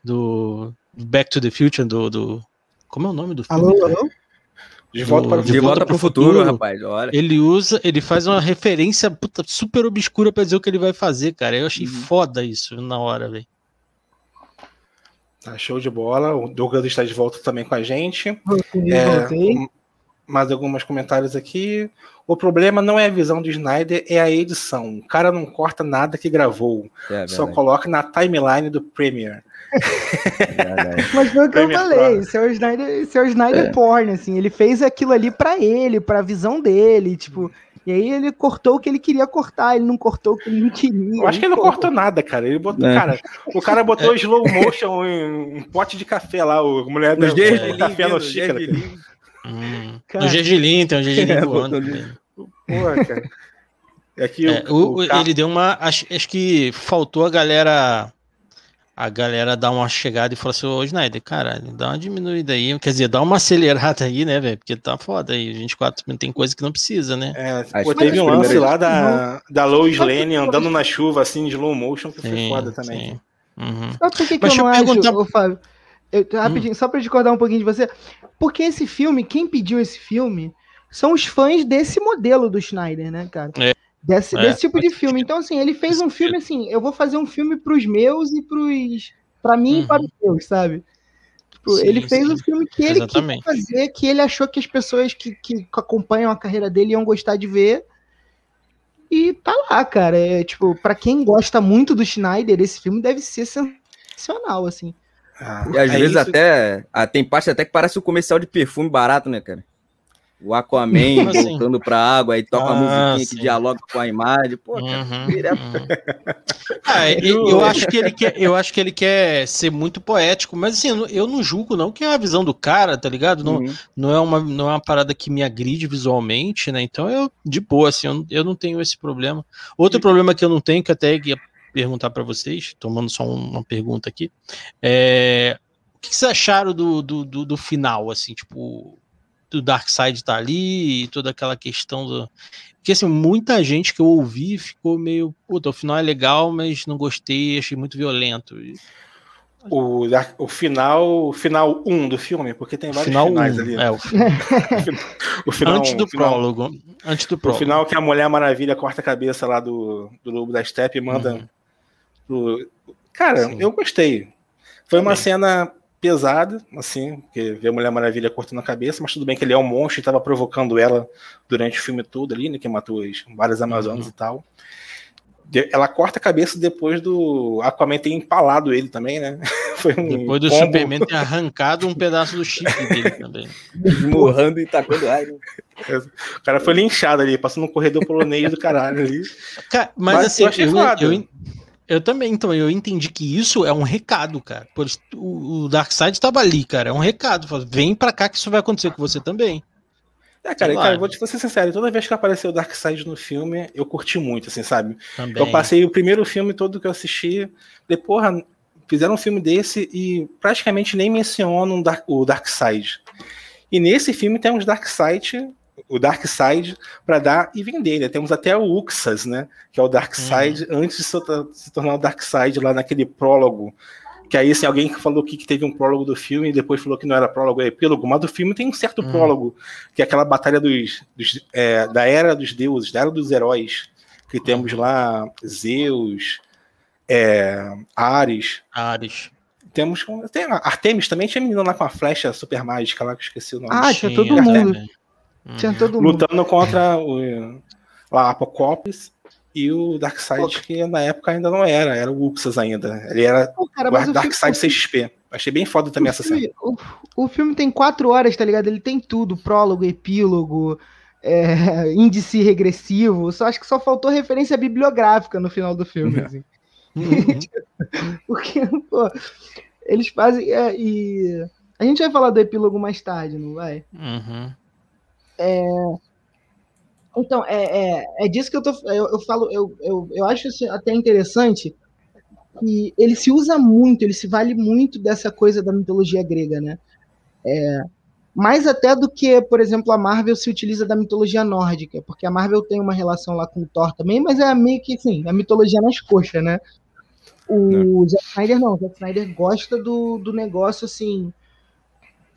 do, Back to the Future, do, do. Como é o nome do filme? Alô, alô? De volta para o de volta pro futuro, futuro, rapaz. Olha. Ele usa, ele faz uma referência puta, super obscura para dizer o que ele vai fazer, cara. Eu achei uhum. foda isso na hora, velho. Tá show de bola. O Douglas está de volta também com a gente. Voltei, é, voltei. Mais alguns comentários aqui. O problema não é a visão do Snyder, é a edição. O cara não corta nada que gravou. É, só coloca na timeline do Premiere. Mas foi o que eu falei, seu Snyder, seu Snyder é. porn, assim, ele fez aquilo ali para ele, para a visão dele, tipo, E aí ele cortou o que ele queria cortar, ele não cortou o que ele não queria. Eu acho que ele não cortou nada, cara. Ele botou, é. cara, o cara botou é. slow motion em um pote de café lá, o mulher do café no xícara. Hum. No gergelim, tem um gergelim é, voando. Porra, cara. É que é, o, o, ele deu uma. Acho, acho que faltou a galera a galera dá uma chegada e fala assim, ô Snyder, cara, dá uma diminuída aí, quer dizer, dá uma acelerada aí, né, velho, porque tá foda aí, 24 tem coisa que não precisa, né? É, pô, teve um lance lá da, da Lois Lane andando na chuva, assim, de slow motion, que sim, foi foda também. Sim. Uhum. Sabe por que, que eu não acho, perguntar... ô, Fábio, eu, rapidinho, hum. só pra discordar um pouquinho de você, porque esse filme, quem pediu esse filme, são os fãs desse modelo do Schneider, né, cara? É. Desse, é, desse tipo de filme. Então, assim, ele fez um filme assim, eu vou fazer um filme pros meus e pros. pra mim uhum. e para os meus, sabe? Tipo, sim, ele fez sim. um filme que ele quis fazer, que ele achou que as pessoas que, que acompanham a carreira dele iam gostar de ver. E tá lá, cara. É, tipo, para quem gosta muito do Schneider, esse filme deve ser sensacional, assim. Ah, e às é vezes isso... até. Ah, tem parte até que parece um comercial de perfume barato, né, cara? O Aquaman assim? voltando pra água, aí toca ah, a musiquinha sim. que dialoga com a imagem. Pô, uhum, cara, uhum. ah, eu, eu, acho que ele quer, eu acho que ele quer ser muito poético, mas assim, eu não julgo não que é a visão do cara, tá ligado? Não, uhum. não, é uma, não é uma parada que me agride visualmente, né? Então eu, de boa, assim, eu, eu não tenho esse problema. Outro problema que eu não tenho, que até ia perguntar para vocês, tomando só uma pergunta aqui, é o que, que vocês acharam do, do, do, do final, assim, tipo do Darkseid tá ali e toda aquela questão do. Porque assim, muita gente que eu ouvi ficou meio. Puta, o final é legal, mas não gostei, achei muito violento. O, o final o final 1 um do filme, porque tem vários final finais um, ali. É, o, o final antes do final, prólogo. Antes do prólogo. O final que a Mulher Maravilha corta a cabeça lá do, do Lobo da Steppe e manda. Uhum. Pro... Cara, Sim. eu gostei. Foi uma cena pesada, assim, porque vê a Mulher Maravilha cortando a cabeça, mas tudo bem que ele é um monstro e estava provocando ela durante o filme todo ali, né, que matou as, várias Amazonas uhum. e tal. Ela corta a cabeça depois do Aquaman ter empalado ele também, né? Foi um depois do combo. Superman ter arrancado um pedaço do chifre dele também. Esmurrando e tacando ar. O cara foi linchado ali, passando no corredor polonês do caralho ali. Cara, mas, mas, assim, eu, eu, eu, eu também, então, eu entendi que isso é um recado, cara. Por, o, o Darkseid estava ali, cara. É um recado. Vem pra cá que isso vai acontecer com você também. É, cara, cara, eu vou te ser sincero, toda vez que apareceu o Darkseid no filme, eu curti muito, assim, sabe? Também. Eu passei o primeiro filme todo que eu assisti, falei, porra, fizeram um filme desse e praticamente nem mencionam o Darkseid. E nesse filme tem uns Darkseid o Dark Side para dar e vender. Né? Temos até o Uxas, né? Que é o Dark Side uhum. antes de se tornar o Dark Side lá naquele prólogo. Que aí, assim, alguém falou que, teve um prólogo do filme e depois falou que não era prólogo, é epílogo, mas do filme tem um certo uhum. prólogo, que é aquela batalha dos, dos é, da Era dos Deuses, da Era dos Heróis, que temos lá Zeus, é, Ares. Ares. Temos. Tem Artemis também tinha menina lá com a flecha super mágica lá, que eu esqueci o nome. Ah, tinha todo mundo. Tinha todo mundo. Lutando contra o lá, Apocopis e o Darkseid, que na época ainda não era, era o Uxas ainda. Ele era Pô, cara, o Darkseid 6XP. Achei bem foda também essa filme, cena. O, o, filme tem quatro horas, tá ligado? Ele tem tudo: prólogo, epílogo, é, índice regressivo. Só acho que só faltou referência bibliográfica no final do filme. Assim. Uhum. Porque, pô, eles fazem. É, e a gente vai falar do epílogo mais tarde, não vai? Uhum. É, então, é, é, é, disso que eu, tô, eu, eu falo, eu, eu, eu acho até interessante que ele se usa muito, ele se vale muito dessa coisa da mitologia grega, né? É, mais até do que, por exemplo, a Marvel se utiliza da mitologia nórdica, porque a Marvel tem uma relação lá com o Thor também, mas é meio que, assim, a mitologia nas coxas, né? O é. Zack Snyder não, o Zack Snyder gosta do, do negócio, assim,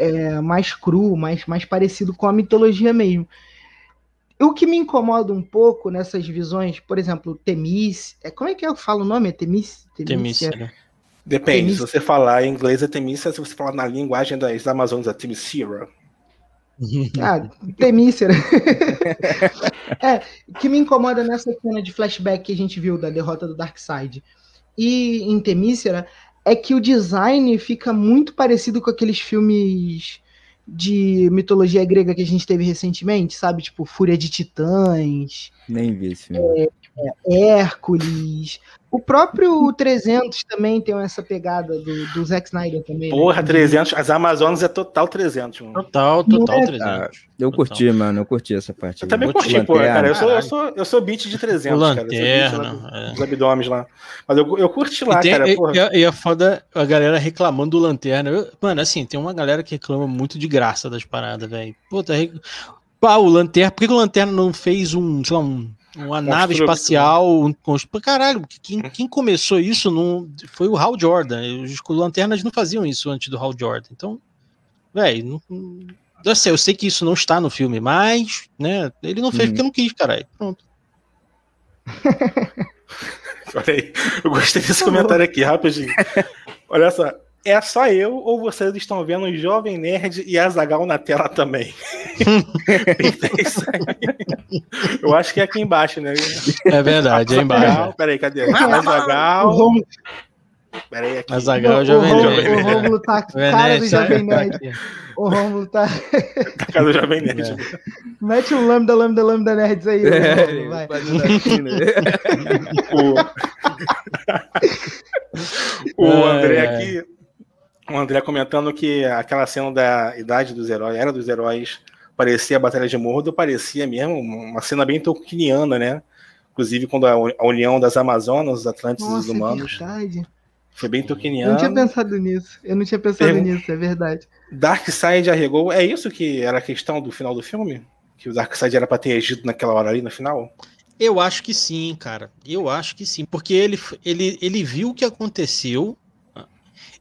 é, mais cru, mais, mais parecido com a mitologia mesmo. O que me incomoda um pouco nessas visões, por exemplo, Temis, é, como é que eu falo o nome? É Temis? Temícia. Temícia. Depende, Temícia. se você falar em inglês é Temícia, se você falar na linguagem das Amazonas é Temícia. Ah, Temícia. é, que me incomoda nessa cena de flashback que a gente viu da derrota do Darkseid. E em Temícera é que o design fica muito parecido com aqueles filmes de mitologia grega que a gente teve recentemente, sabe? Tipo, Fúria de Titãs. Nem vi esse filme. É, é, Hércules. O próprio 300 também tem essa pegada do, do Zack Snyder também. Né? Porra, né? 300. As Amazonas é total 300, mano. Total, total é, 300. Ah, eu total. curti, mano. Eu curti essa parte. Eu também curti, pô, cara. Eu sou, eu, sou, eu sou beat de 300, o lanterna, cara. Eu é. Os abdômenes lá. Mas eu, eu curti lá, tem, cara. Porra. E, e a foda a galera reclamando do lanterna. Eu, mano, assim, tem uma galera que reclama muito de graça das paradas, velho. Puta, rec... Pá, o lanterna. Por que, que o lanterna não fez um, sei lá, um uma nave espacial. Um, caralho, quem, quem, começou isso não, foi o Hal Jordan. Os lanternas não faziam isso antes do Hal Jordan. Então, velho, eu sei, eu sei que isso não está no filme, mas, né, ele não fez uhum. porque não quis, caralho. Pronto. Olha aí, eu gostei desse comentário aqui, rapidinho. Olha só, é só eu ou vocês estão vendo o Jovem Nerd e Azagal na tela também? eu acho que é aqui embaixo, né? É verdade, é embaixo. Peraí, cadê? Azagal. Peraí, aqui. Azagal, Jovem Nerd. O Romulo tá com cara do Jovem Nerd. O Romulo tá. Tá cara do Jovem Nerd. É. Mete um lambda, lambda, lambda nerds aí. É, Romulo, vai. o, o André aqui o André comentando que aquela cena da idade dos heróis, era dos heróis, parecia a Batalha de Mordo, parecia mesmo uma cena bem tolkieniana, né? Inclusive quando a, união das Amazonas, os Atlantes Nossa, e os é humanos. É verdade. Foi bem tolkieniano. Eu não tinha pensado nisso. Eu não tinha pensado nisso, é verdade. Darkseid arregou. É isso que era a questão do final do filme? Que o Darkseid era pra ter agido naquela hora ali no final? Eu acho que sim, cara. Eu acho que sim. Porque ele, ele, ele viu o que aconteceu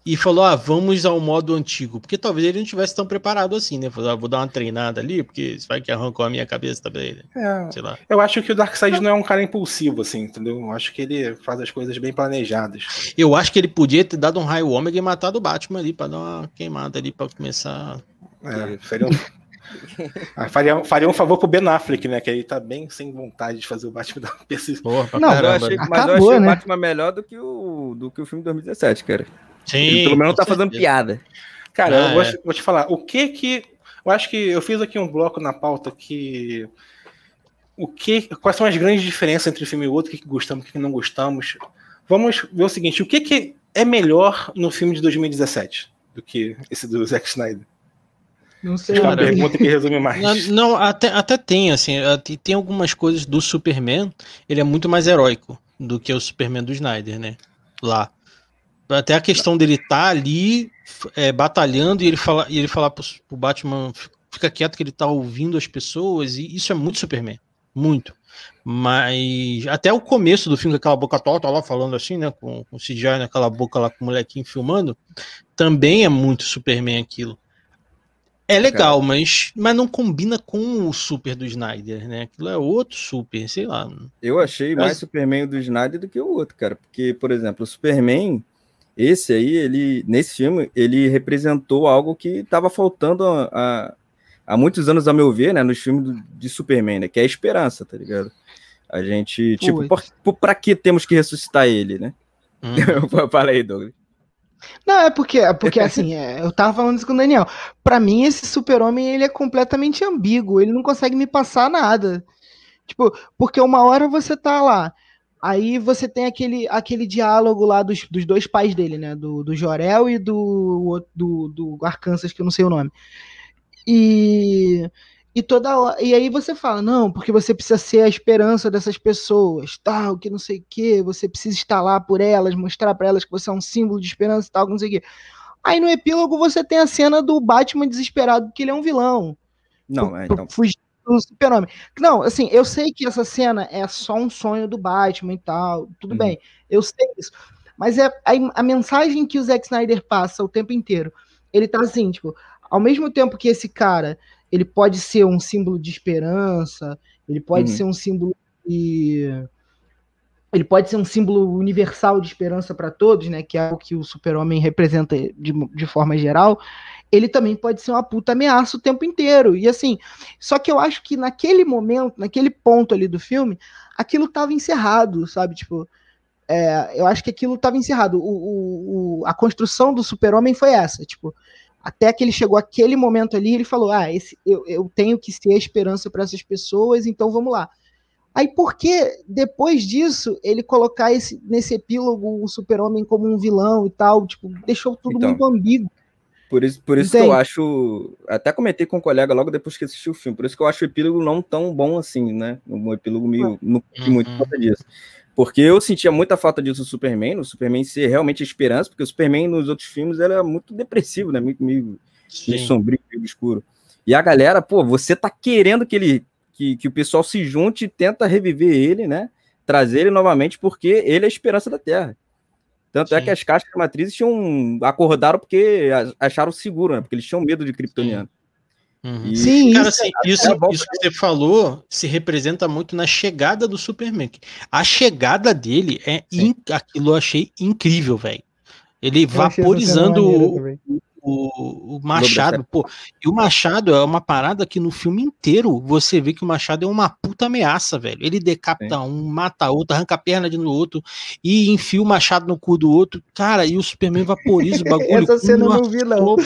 e falou: ah, vamos ao modo antigo. Porque talvez ele não tivesse tão preparado assim, né? Falou, ah, vou dar uma treinada ali, porque isso vai que arrancou a minha cabeça também. É, Sei lá. Eu acho que o Darkseid não é um cara impulsivo, assim, entendeu? Eu acho que ele faz as coisas bem planejadas. Eu acho que ele podia ter dado um raio ômega e matado o Batman ali, pra dar uma queimada ali, pra começar. É, seria um. Ah, faria, faria um favor pro Ben Affleck, né? Que ele tá bem sem vontade de fazer o Batman da Porra, não, eu achei, mas Acabou, eu achei né? o Batman melhor do que o, do que o filme de 2017, cara. Sim, Ele pelo menos tá fazendo piada. Cara, ah, eu vou, é. vou, te falar, o que que. Eu acho que eu fiz aqui um bloco na pauta que. O que, quais são as grandes diferenças entre um filme e outro, o que, que gostamos, o que, que não gostamos. Vamos ver o seguinte: o que, que é melhor no filme de 2017 do que esse do Zack Snyder? Não sei. É uma pergunta que resume mais. Não, não, até, até tem, assim, tem algumas coisas do Superman, ele é muito mais heróico do que o Superman do Snyder, né? Lá. Até a questão dele estar tá ali é, batalhando e ele falar, e ele falar pro, pro Batman fica quieto que ele tá ouvindo as pessoas, e isso é muito Superman. Muito. Mas até o começo do filme, com aquela boca torta lá falando assim, né? Com, com o CGI naquela boca lá com o molequinho filmando, também é muito Superman aquilo. É legal, Cara. mas, mas não combina com o Super do Snyder, né? Aquilo é outro Super, sei lá. Eu achei mas... mais Superman do Snyder do que o outro, cara. Porque, por exemplo, o Superman, esse aí, ele nesse filme, ele representou algo que estava faltando há, há muitos anos, a meu ver, né, nos filmes de Superman, né, que é a esperança, tá ligado? A gente, tipo, para que temos que ressuscitar ele, né? Hum. Fala aí, Douglas. Não, é porque, é porque assim, é, eu tava falando isso com o Daniel. Para mim, esse super-homem, ele é completamente ambíguo, ele não consegue me passar nada. Tipo, porque uma hora você tá lá, Aí você tem aquele, aquele diálogo lá dos, dos dois pais dele, né? Do, do Jorel e do, do, do Arkansas, que eu não sei o nome. E, e toda e aí você fala, não, porque você precisa ser a esperança dessas pessoas, tal, que não sei o que, você precisa estar lá por elas, mostrar para elas que você é um símbolo de esperança e tal, não sei o que. Aí no epílogo você tem a cena do Batman desesperado que ele é um vilão. Não, é, então. Fugir do Super-Homem. Não, assim, eu sei que essa cena é só um sonho do Batman e tal, tudo uhum. bem, eu sei isso. Mas é a, a, mensagem que o Zack Snyder passa o tempo inteiro. Ele tá assim, tipo, ao mesmo tempo que esse cara, ele pode ser um símbolo de esperança, ele pode uhum. ser um símbolo de ele pode ser um símbolo universal de esperança para todos, né? Que é o que o super-homem representa de, de forma geral ele também pode ser uma puta ameaça o tempo inteiro. E assim, só que eu acho que naquele momento, naquele ponto ali do filme, aquilo estava encerrado, sabe? Tipo, é, eu acho que aquilo estava encerrado. O, o, o, a construção do super-homem foi essa, tipo, Até que ele chegou aquele momento ali, ele falou: Ah, esse, eu, eu tenho que ser a esperança para essas pessoas, então vamos lá. Aí por que depois disso ele colocar esse, nesse epílogo o super-homem como um vilão e tal? Tipo, deixou tudo então, muito ambíguo. Por isso, por isso que eu acho. Até comentei com um colega logo depois que assisti o filme. Por isso que eu acho o epílogo não tão bom assim, né? Um epílogo meio. Não uhum. muito falta disso. Porque eu sentia muita falta disso no Superman, no Superman ser realmente a esperança, porque o Superman nos outros filmes era muito depressivo, né? Muito meio, meio sombrio, meio escuro. E a galera, pô, você tá querendo que ele. Que, que o pessoal se junte e tenta reviver ele, né? Trazer ele novamente, porque ele é a esperança da Terra. Tanto Sim. é que as caixas matrizes tinham acordaram porque acharam seguro, né? Porque eles tinham medo de kryptoniano. Uhum. E, Sim, cara, assim, isso, é isso que você falou se representa muito na chegada do Superman. A chegada dele é in, aquilo eu achei incrível, velho. Ele eu vaporizando o, o, o, Machado, pô. E o Machado é uma parada que no filme inteiro você vê que o Machado é uma puta ameaça, velho. Ele decapita Sim. um, mata outro, arranca a perna de no outro e enfia o Machado no cu do outro. Cara, e o Superman vaporiza o bagulho. Essa cena eu não vi, não.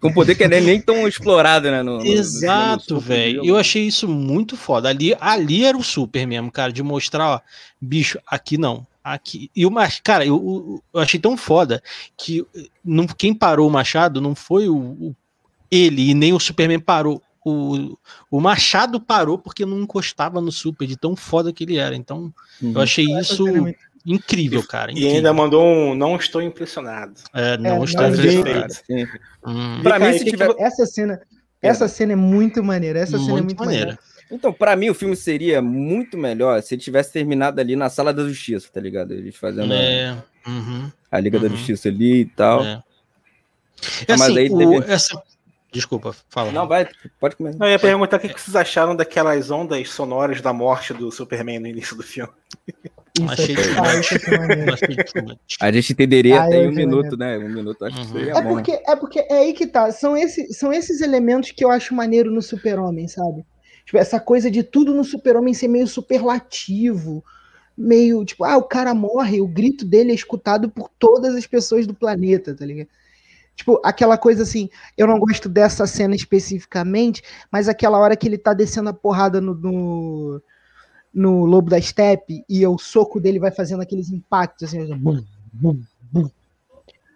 Com poder que é nem tão explorado, né? No, Exato, velho. Eu achei isso muito foda. Ali, ali era o super mesmo, cara, de mostrar, ó, bicho, aqui não aqui. E o Machado, cara, eu, eu, achei tão foda que não, quem parou o Machado não foi o, o ele e nem o Superman parou. O, o Machado parou porque não encostava no Super, de tão foda que ele era. Então, uhum. eu achei isso incrível, cara. Incrível. E ainda mandou um não estou impressionado. É, não é, estou não impressionado. Hum. Pra mim, se tiver... essa cena, essa cena é muito maneira. Essa muito cena é muito maneira. maneira. Então, para mim, o filme seria muito melhor se ele tivesse terminado ali na Sala da Justiça, tá ligado? Eles fazendo é. a, uhum. a Liga uhum. da Justiça ali e tal. É. Ah, mas assim, aí o, essa... Desculpa, fala. Não, vai, pode começar. Eu ia perguntar o que vocês acharam daquelas ondas sonoras da morte do Superman no início do filme. Achei A gente entenderia ah, até em um minuto, né? Um minuto, acho uhum. que seria é bom. Porque, é porque é aí que tá. São, esse, são esses elementos que eu acho maneiro no Super-Homem, sabe? Tipo, essa coisa de tudo no super-homem ser meio superlativo, meio, tipo, ah, o cara morre, o grito dele é escutado por todas as pessoas do planeta, tá ligado? Tipo, aquela coisa assim, eu não gosto dessa cena especificamente, mas aquela hora que ele tá descendo a porrada no, no, no Lobo da Steppe e o soco dele vai fazendo aqueles impactos, assim, bum, bum,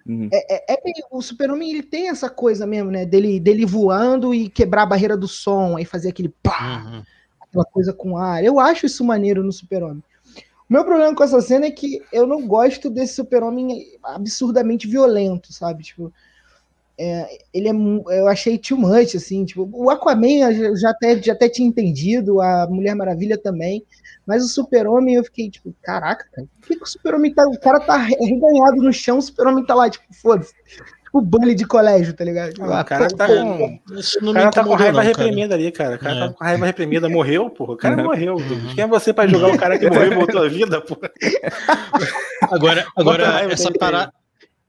Uhum. É, é, é, o Super-Homem ele tem essa coisa mesmo, né? Dele, dele voando e quebrar a barreira do som, aí fazer aquele pá, uhum. aquela coisa com ar. Eu acho isso maneiro no Super-Homem. O meu problema com essa cena é que eu não gosto desse Super-Homem absurdamente violento, sabe? Tipo, é, ele é, eu achei too much, assim, tipo, o Aquaman eu já até, já até tinha entendido, a Mulher Maravilha também, mas o Super-Homem eu fiquei, tipo, caraca, cara, por que, que o Super-Homem tá, o cara tá reganhado no chão, o Super-Homem tá lá, tipo, foda-se, tipo, bully de colégio, tá ligado? Tipo, ah, o cara tá com, o cara tá com raiva não, reprimida ali, cara, o cara tá é. tá com raiva reprimida, morreu, porra, o cara uhum. morreu, uhum. quem é você pra jogar o cara que morreu e voltou a vida, porra? Agora, agora essa parada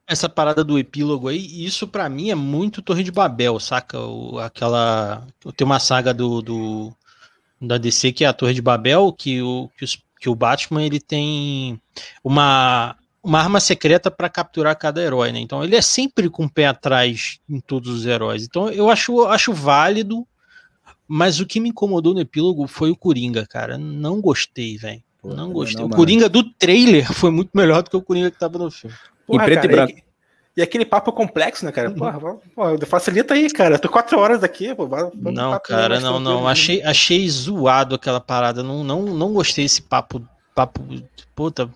essa parada do epílogo aí, isso para mim é muito Torre de Babel, saca? O, aquela. Tem uma saga do, do, da DC que é a Torre de Babel, que o, que, os, que o Batman ele tem uma, uma arma secreta para capturar cada herói, né? Então ele é sempre com o pé atrás em todos os heróis. Então eu acho, acho válido, mas o que me incomodou no epílogo foi o Coringa, cara. Não gostei, velho. Não gostei. Não, o Coringa do trailer foi muito melhor do que o Coringa que tava no filme. Porra, em preto cara, e branco. E, e, aquele papo complexo, né, cara? Uhum. Porra, porra, facilita aí, cara. Eu tô quatro horas aqui, pô. Não, cara, não, não. Achei, achei zoado aquela parada. Não, não, não gostei desse papo. Papo. Puta.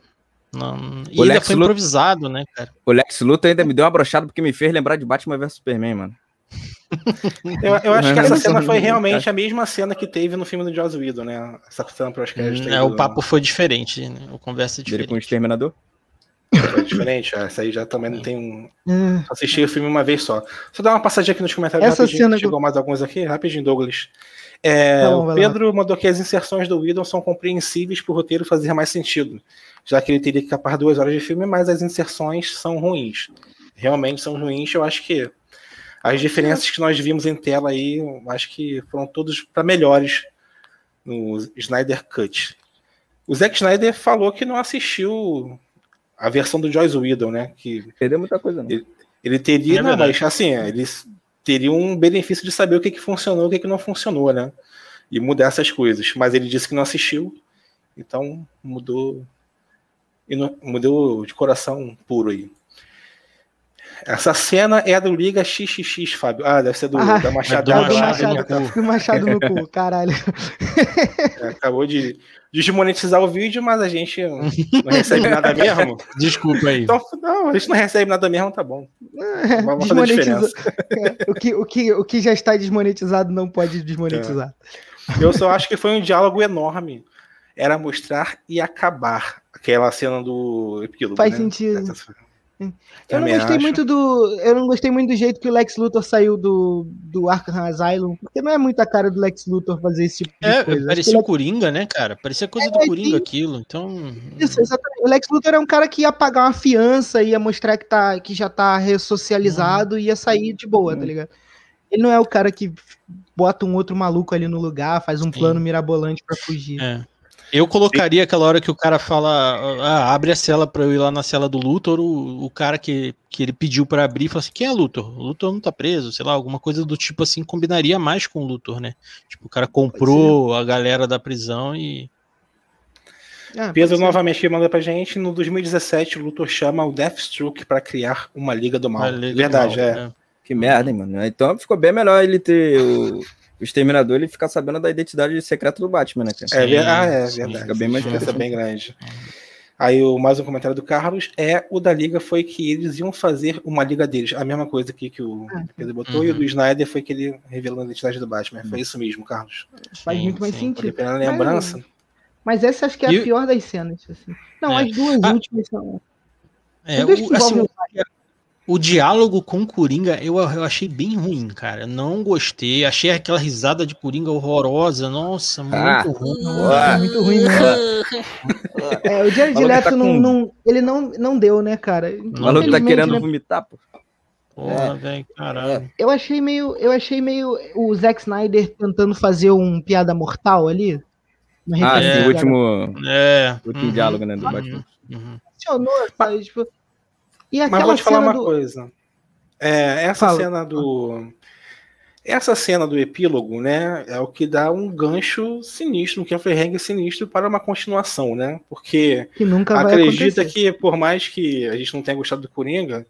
Não. E ainda foi improvisado, Luthor, né, cara? O Lex Luthor ainda me deu uma brochada porque me fez lembrar de Batman vs Superman, mano. eu, eu, acho que essa cena foi realmente a mesma cena que teve no filme do Joss Whedon, né? Essa cena pros hum, É, o papo foi diferente, né? O conversa é diferente. Ele com o Exterminador? É diferente, essa aí já também não tem um. É. Assisti o filme uma vez só. Só dar uma passadinha aqui nos comentários essa. Cena chegou mais alguns aqui, rapidinho, Douglas. É, tá bom, o Pedro lá. mandou que as inserções do Whedon são compreensíveis para o roteiro fazer mais sentido, já que ele teria que capar duas horas de filme, mas as inserções são ruins. Realmente são ruins. Eu acho que as diferenças que nós vimos em tela aí, acho que foram todas para melhores no Snyder Cut. O Zack Snyder falou que não assistiu a versão do Joyce Whedon, né? Que perdeu muita coisa, não. Ele, Ele teria, é não, mas assim, eles teriam um benefício de saber o que, que funcionou e o que, que não funcionou, né? E mudar essas coisas. Mas ele disse que não assistiu, então mudou. E mudou de coração puro aí. Essa cena é do Liga XXX, Fábio. Ah, deve ser do, ah, da Machadada. É do Machado, do Machado no cu, caralho. É, acabou de desmonetizar o vídeo, mas a gente não recebe nada mesmo. Desculpa aí. Então, não, a gente não recebe nada mesmo, tá bom. É, Vamos fazer diferença. É, o, que, o, que, o que já está desmonetizado não pode desmonetizar. É. Eu só acho que foi um diálogo enorme. Era mostrar e acabar aquela cena do epílogo. Faz né? sentido. Eu não gostei acho. muito do. Eu não gostei muito do jeito que o Lex Luthor saiu do, do Arkham Asylum, porque não é muito a cara do Lex Luthor fazer esse tipo de é, coisa. Parecia o Coringa, né, cara? Parecia coisa é, do Coringa aquilo. Então. Isso, exatamente. O Lex Luthor é um cara que ia pagar uma fiança, ia mostrar que, tá, que já tá ressocializado e ia sair de boa, tá ligado? Ele não é o cara que bota um outro maluco ali no lugar, faz um Sim. plano mirabolante para fugir. É. Eu colocaria aquela hora que o cara fala, ah, abre a cela para eu ir lá na cela do Luthor, o, o cara que, que ele pediu para abrir, fala assim, quem é Luthor? O Luthor não tá preso, sei lá, alguma coisa do tipo assim, combinaria mais com o Luthor, né? Tipo, o cara comprou a galera da prisão e... Ah, Pedro novamente manda pra gente, no 2017 o Luthor chama o Deathstroke para criar uma Liga do Mal. Liga Verdade, do mal, é. é. Que merda, hein, mano. Então ficou bem melhor ele ter o o Exterminador ele fica sabendo da identidade secreta do Batman, né, cara? É, ah, é verdade. Fica bem mais é bem grande. Aí o mais um comentário do Carlos é o da Liga foi que eles iam fazer uma Liga deles. A mesma coisa aqui que o ah. Pedro botou, uhum. e o do Snyder foi que ele revelou a identidade do Batman. Foi isso mesmo, Carlos. Faz sim, muito mais sim. sentido. Pela lembrança. Mas, mas, essa acho que é a pior das cenas. Assim. Não, é. as duas ah. últimas são. É, o, assim, o diálogo com o Coringa eu, eu achei bem ruim, cara. Não gostei. Achei aquela risada de Coringa horrorosa. Nossa, muito ah, ruim. Nossa, muito ruim mesmo. é, o Jared Leto tá não, com... não, ele não, não deu, né, cara? O maluco tá querendo né? vomitar, pô. Porra, é, velho, caralho. Eu achei meio, eu achei meio o Zack Snyder tentando fazer um piada mortal ali. Ah, sim, o último, é. último uhum, diálogo, né, do uhum, Batman. Uhum. Funcionou, sabe? Tipo, e Mas vou te falar uma do... coisa. É, essa Fala. cena do. Essa cena do epílogo, né, é o que dá um gancho sinistro, um cliffhanger sinistro para uma continuação, né? Porque que nunca acredita que, por mais que a gente não tenha gostado do Coringa,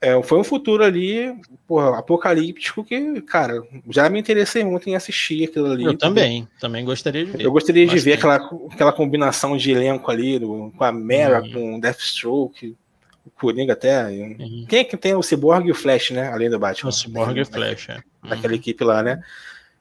é, foi um futuro ali, porra, apocalíptico que, cara, já me interessei muito em assistir aquilo ali. Eu também, também gostaria de ver. Eu gostaria de ver aquela, aquela combinação de elenco ali, do, com a Mera, uhum. com o Deathstroke, Coringa até. Uhum. Quem é que tem o Cyborg e o Flash, né? Além do Batman. O Cyborg e o Flash, é. Daquela uhum. equipe lá, né?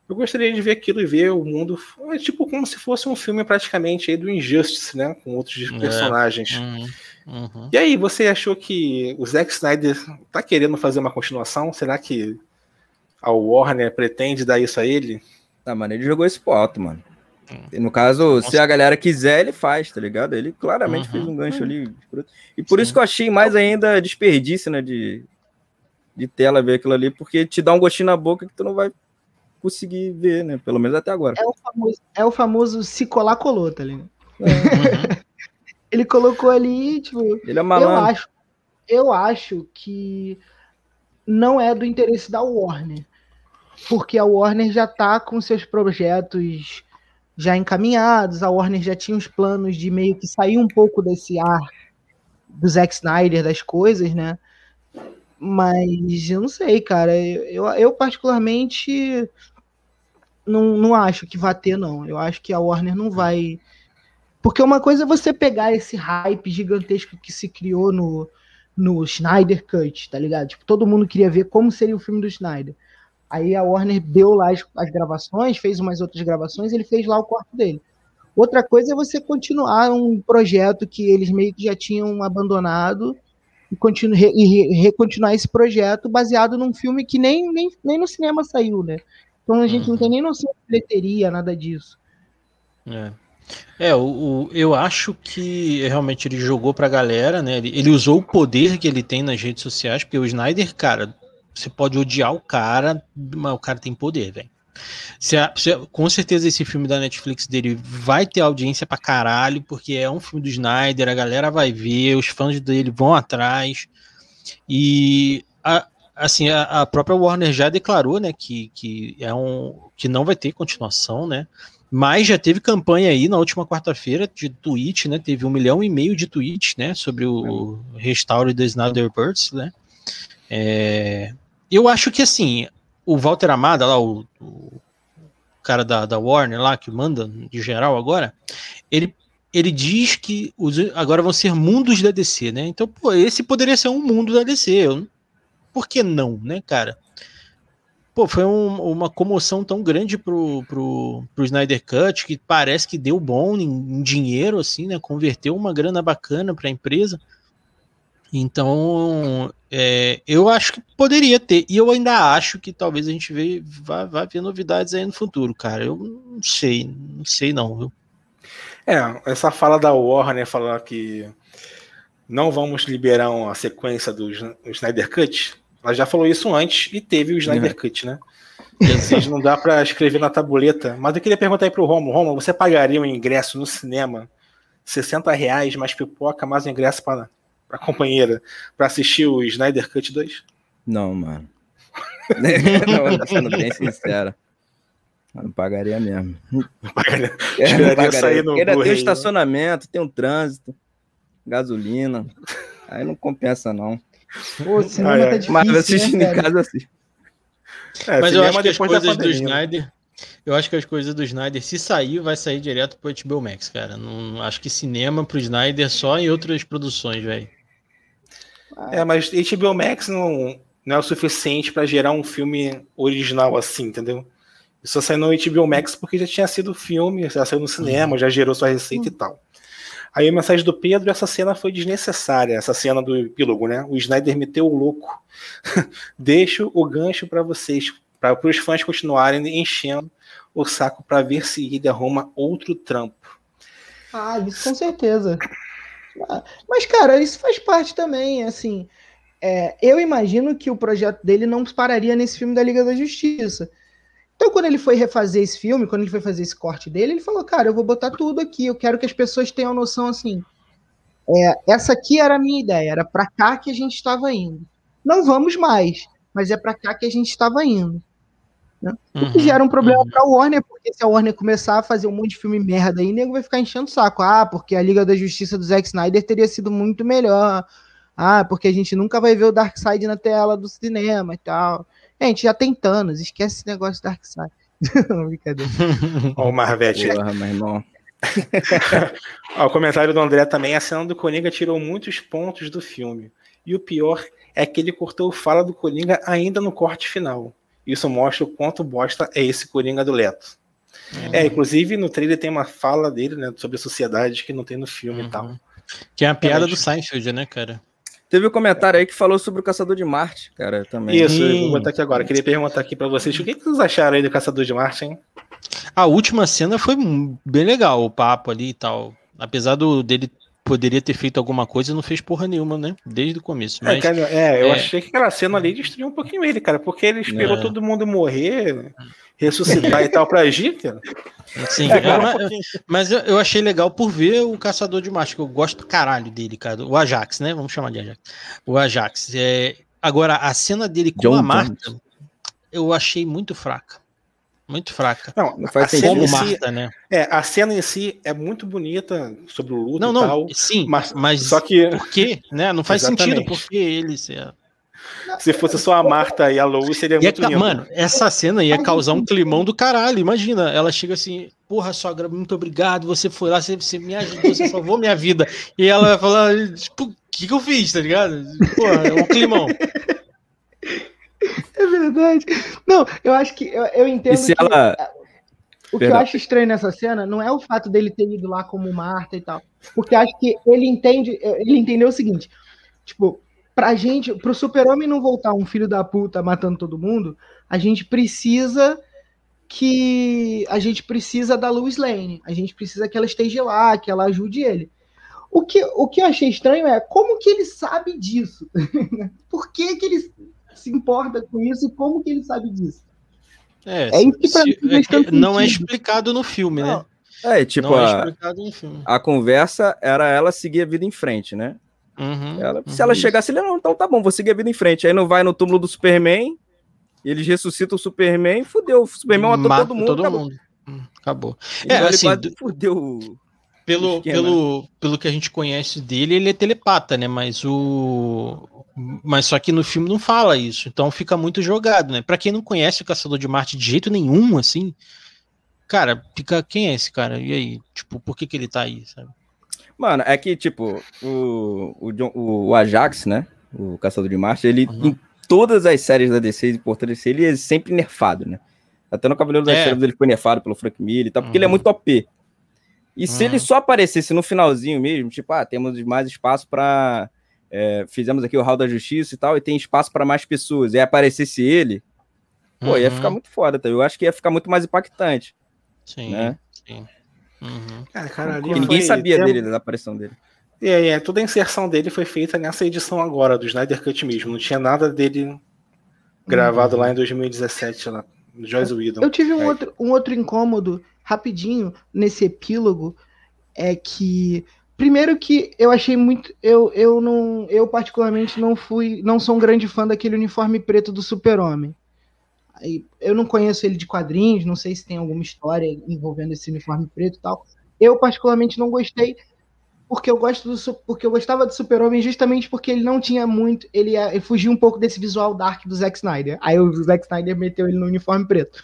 Eu gostaria de ver aquilo e ver o mundo. É tipo como se fosse um filme praticamente aí do Injustice, né? Com outros é. personagens. Uhum. Uhum. E aí, você achou que o Zack Snyder tá querendo fazer uma continuação? Será que a Warner pretende dar isso a ele? Ah, mano, ele jogou isso pro alto, mano. No caso, Nossa. se a galera quiser, ele faz, tá ligado? Ele claramente uhum. fez um gancho ali. E por Sim. isso que eu achei mais ainda desperdício, né? De, de tela ver aquilo ali, porque te dá um gostinho na boca que tu não vai conseguir ver, né? Pelo menos até agora. É o famoso, é o famoso se colar, colou, tá ligado? Uhum. ele colocou ali, tipo. Ele é malandro. Eu acho, eu acho que não é do interesse da Warner. Porque a Warner já tá com seus projetos já encaminhados, a Warner já tinha os planos de meio que sair um pouco desse ar do Zack Snyder das coisas, né? Mas eu não sei, cara. Eu, eu particularmente não, não acho que vai ter, não. Eu acho que a Warner não vai. Porque uma coisa é você pegar esse hype gigantesco que se criou no, no Snyder Cut, tá ligado? Tipo, todo mundo queria ver como seria o filme do Snyder. Aí a Warner deu lá as, as gravações, fez umas outras gravações, ele fez lá o quarto dele. Outra coisa é você continuar um projeto que eles meio que já tinham abandonado e, continu, e recontinuar esse projeto baseado num filme que nem, nem, nem no cinema saiu, né? Então a gente não tem nem noção de bilheteria, nada disso. É. É, o, o, eu acho que realmente ele jogou pra galera, né? Ele, ele, usou o poder que ele tem nas redes sociais, porque o Snyder, cara, você pode odiar o cara, mas o cara tem poder, velho. Com certeza esse filme da Netflix dele vai ter audiência pra caralho, porque é um filme do Snyder, a galera vai ver, os fãs dele vão atrás. E a, assim, a, a, própria Warner já declarou, né, que, que é um que não vai ter continuação, né? Mas já teve campanha aí na última quarta-feira de tweet, né? Teve um milhão e meio de tweets, né? Sobre o é. restauro do Snyder Birds, né? É, eu acho que assim, o Walter Amada, lá, o, o cara da, da Warner lá, que manda de geral agora, ele, ele diz que os, agora vão ser mundos da DC, né? Então, pô, esse poderia ser um mundo da DC. Eu, por que não, né, cara? Pô, foi um, uma comoção tão grande pro, pro, pro Snyder Cut que parece que deu bom em, em dinheiro, assim, né? Converteu uma grana bacana para a empresa. Então, é, eu acho que poderia ter. E eu ainda acho que talvez a gente vê, vá, vá ver novidades aí no futuro, cara. Eu não sei, não sei não, viu? É, essa fala da Warner falar que não vamos liberar a sequência do Snyder Cut, ela já falou isso antes e teve o Snyder uhum. Cut, né? Assim, não dá para escrever na tabuleta. Mas eu queria perguntar aí pro Romo. Romo, você pagaria um ingresso no cinema 60 reais mais pipoca, mais ingresso para a companheira para assistir o Snyder Cut 2? Não, mano. não, sendo bem sincero. Eu não pagaria mesmo. Não pagaria. É, não pagaria. Sair no Ainda tem um estacionamento, tem um trânsito, gasolina. Aí não compensa, não. Pô, cinema ah, tá difícil, Mas assistindo né, em casa assim. É, Mas eu acho que as coisas do Snyder. Eu acho que as coisas do Snyder, se sair, vai sair direto pro HBO Max, cara. Não, acho que cinema pro Snyder só em outras produções, velho. É, mas HBO Max não, não é o suficiente para gerar um filme original assim, entendeu? Isso saiu no HBO Max porque já tinha sido filme, já saiu no cinema, uhum. já gerou sua receita uhum. e tal. Aí a mensagem do Pedro, essa cena foi desnecessária, essa cena do epílogo, né? O Snyder meteu o louco. Deixo o gancho para vocês, para os fãs continuarem enchendo o saco para ver se ele arruma outro trampo. Ah, isso com certeza. Mas, cara, isso faz parte também, assim. É, eu imagino que o projeto dele não pararia nesse filme da Liga da Justiça. Então, quando ele foi refazer esse filme, quando ele foi fazer esse corte dele, ele falou: Cara, eu vou botar tudo aqui, eu quero que as pessoas tenham noção assim. É, essa aqui era a minha ideia, era para cá que a gente estava indo. Não vamos mais, mas é para cá que a gente estava indo. Né? Uhum, o que gera um problema uhum. para a Warner, porque se a Warner começar a fazer um monte de filme merda aí, nego vai ficar enchendo o saco. Ah, porque a Liga da Justiça do Zack Snyder teria sido muito melhor. Ah, porque a gente nunca vai ver o Darkseid na tela do cinema e tal. Gente já tem Thanos, esquece esse negócio de Darkseid. Brincadeira. Ó, o Marvete. Porra, meu irmão. Ó, o comentário do André também, a cena do Coringa tirou muitos pontos do filme. E o pior é que ele cortou o fala do Coringa ainda no corte final. Isso mostra o quanto bosta é esse Coringa do Leto. Uhum. É, inclusive no trailer tem uma fala dele, né, sobre a sociedade que não tem no filme uhum. e tal. Que é a piada do Seinfeld, né, cara? Teve um comentário aí que falou sobre o Caçador de Marte, cara, também. Isso, eu vou botar aqui agora. Queria perguntar aqui para vocês, o que, que vocês acharam aí do Caçador de Marte, hein? A última cena foi bem legal, o papo ali e tal. Apesar do, dele poderia ter feito alguma coisa, não fez porra nenhuma, né? Desde o começo. É, mas, é, cara, é, eu é... achei que aquela cena ali destruiu um pouquinho ele, cara, porque ele esperou é. todo mundo morrer, ressuscitar e tal pra agir, cara. Sim, é, é mas, mas eu, eu, achei legal por ver o Caçador de Marte, que eu gosto pra caralho dele, cara. O Ajax, né? Vamos chamar de Ajax. O Ajax. É... Agora, a cena dele com John a Marta, eu achei muito fraca. Muito fraca. Não, não faz sentido. Como Marta, né? É, a cena em si é muito bonita sobre o luto não, não, tal. Sim, mas, mas só que por quê? Né? Não faz Exatamente. sentido porque ele ser se fosse só a Marta e a Lou, seria ia, muito lindo. Mano, essa cena ia causar um climão do caralho. Imagina, ela chega assim, porra, sogra, muito obrigado, você foi lá, você, você me ajudou, você salvou minha vida. E ela vai falar, tipo, o que, que eu fiz, tá ligado? Porra, é um climão. É verdade. Não, eu acho que eu, eu entendo. E se ela... O que eu acho estranho nessa cena não é o fato dele ter ido lá como Marta e tal. Porque acho que ele entende, ele entendeu o seguinte: tipo, pra gente, pro super-homem não voltar um filho da puta matando todo mundo, a gente precisa que a gente precisa da Lois Lane. A gente precisa que ela esteja lá, que ela ajude ele. O que, o que eu achei estranho é como que ele sabe disso? Por que, que ele se importa com isso e como que ele sabe disso? É, é isso que pra se, mim é, não é explicado no filme, né? É, tipo, a, a conversa era ela seguir a vida em frente, né? Uhum, ela, uhum, se ela chegasse, ele não, então tá bom, vou seguir a vida em frente. Aí não vai no túmulo do Superman, eles ressuscitam o Superman, fudeu. O Superman matou Mata todo mundo. Todo acabou. mundo. Hum, acabou. É, assim, fudeu pelo, pelo, pelo que a gente conhece dele, ele é telepata, né? Mas o. Mas só que no filme não fala isso, então fica muito jogado, né? Pra quem não conhece o Caçador de Marte de jeito nenhum, assim, cara, fica. Quem é esse cara? E aí? Tipo, por que, que ele tá aí, sabe? Mano, é que, tipo, o, o, o Ajax, né? O Caçador de Marte, ele, uhum. em todas as séries da DC importantes, ele é sempre nerfado, né? Até no Cavaleiro das é. Trevas ele foi nerfado pelo Frank Miller e tal, porque uhum. ele é uhum. muito OP. E se ele uhum. só aparecesse no finalzinho mesmo, tipo, ah, temos mais espaço para é, fizemos aqui o Hall da Justiça e tal, e tem espaço para mais pessoas, e aparecesse ele, pô, uhum. ia ficar muito foda, tá? Eu acho que ia ficar muito mais impactante. Sim, né? sim. Uhum. Cara, cara, ninguém sabia tem... dele, da aparição dele. E aí, é, toda a inserção dele foi feita nessa edição agora, do Snyder Cut mesmo. Não tinha nada dele gravado uhum. lá em 2017, lá, no Joyce Whedon. Eu tive um, é. outro, um outro incômodo, rapidinho, nesse epílogo, é que. Primeiro que eu achei muito. Eu, eu não. Eu particularmente não fui. Não sou um grande fã daquele uniforme preto do super-homem. Eu não conheço ele de quadrinhos, não sei se tem alguma história envolvendo esse uniforme preto e tal. Eu, particularmente, não gostei, porque eu gosto do porque eu gostava do Super-Homem justamente porque ele não tinha muito, ele, ele fugia um pouco desse visual dark do Zack Snyder. Aí o Zack Snyder meteu ele no uniforme preto.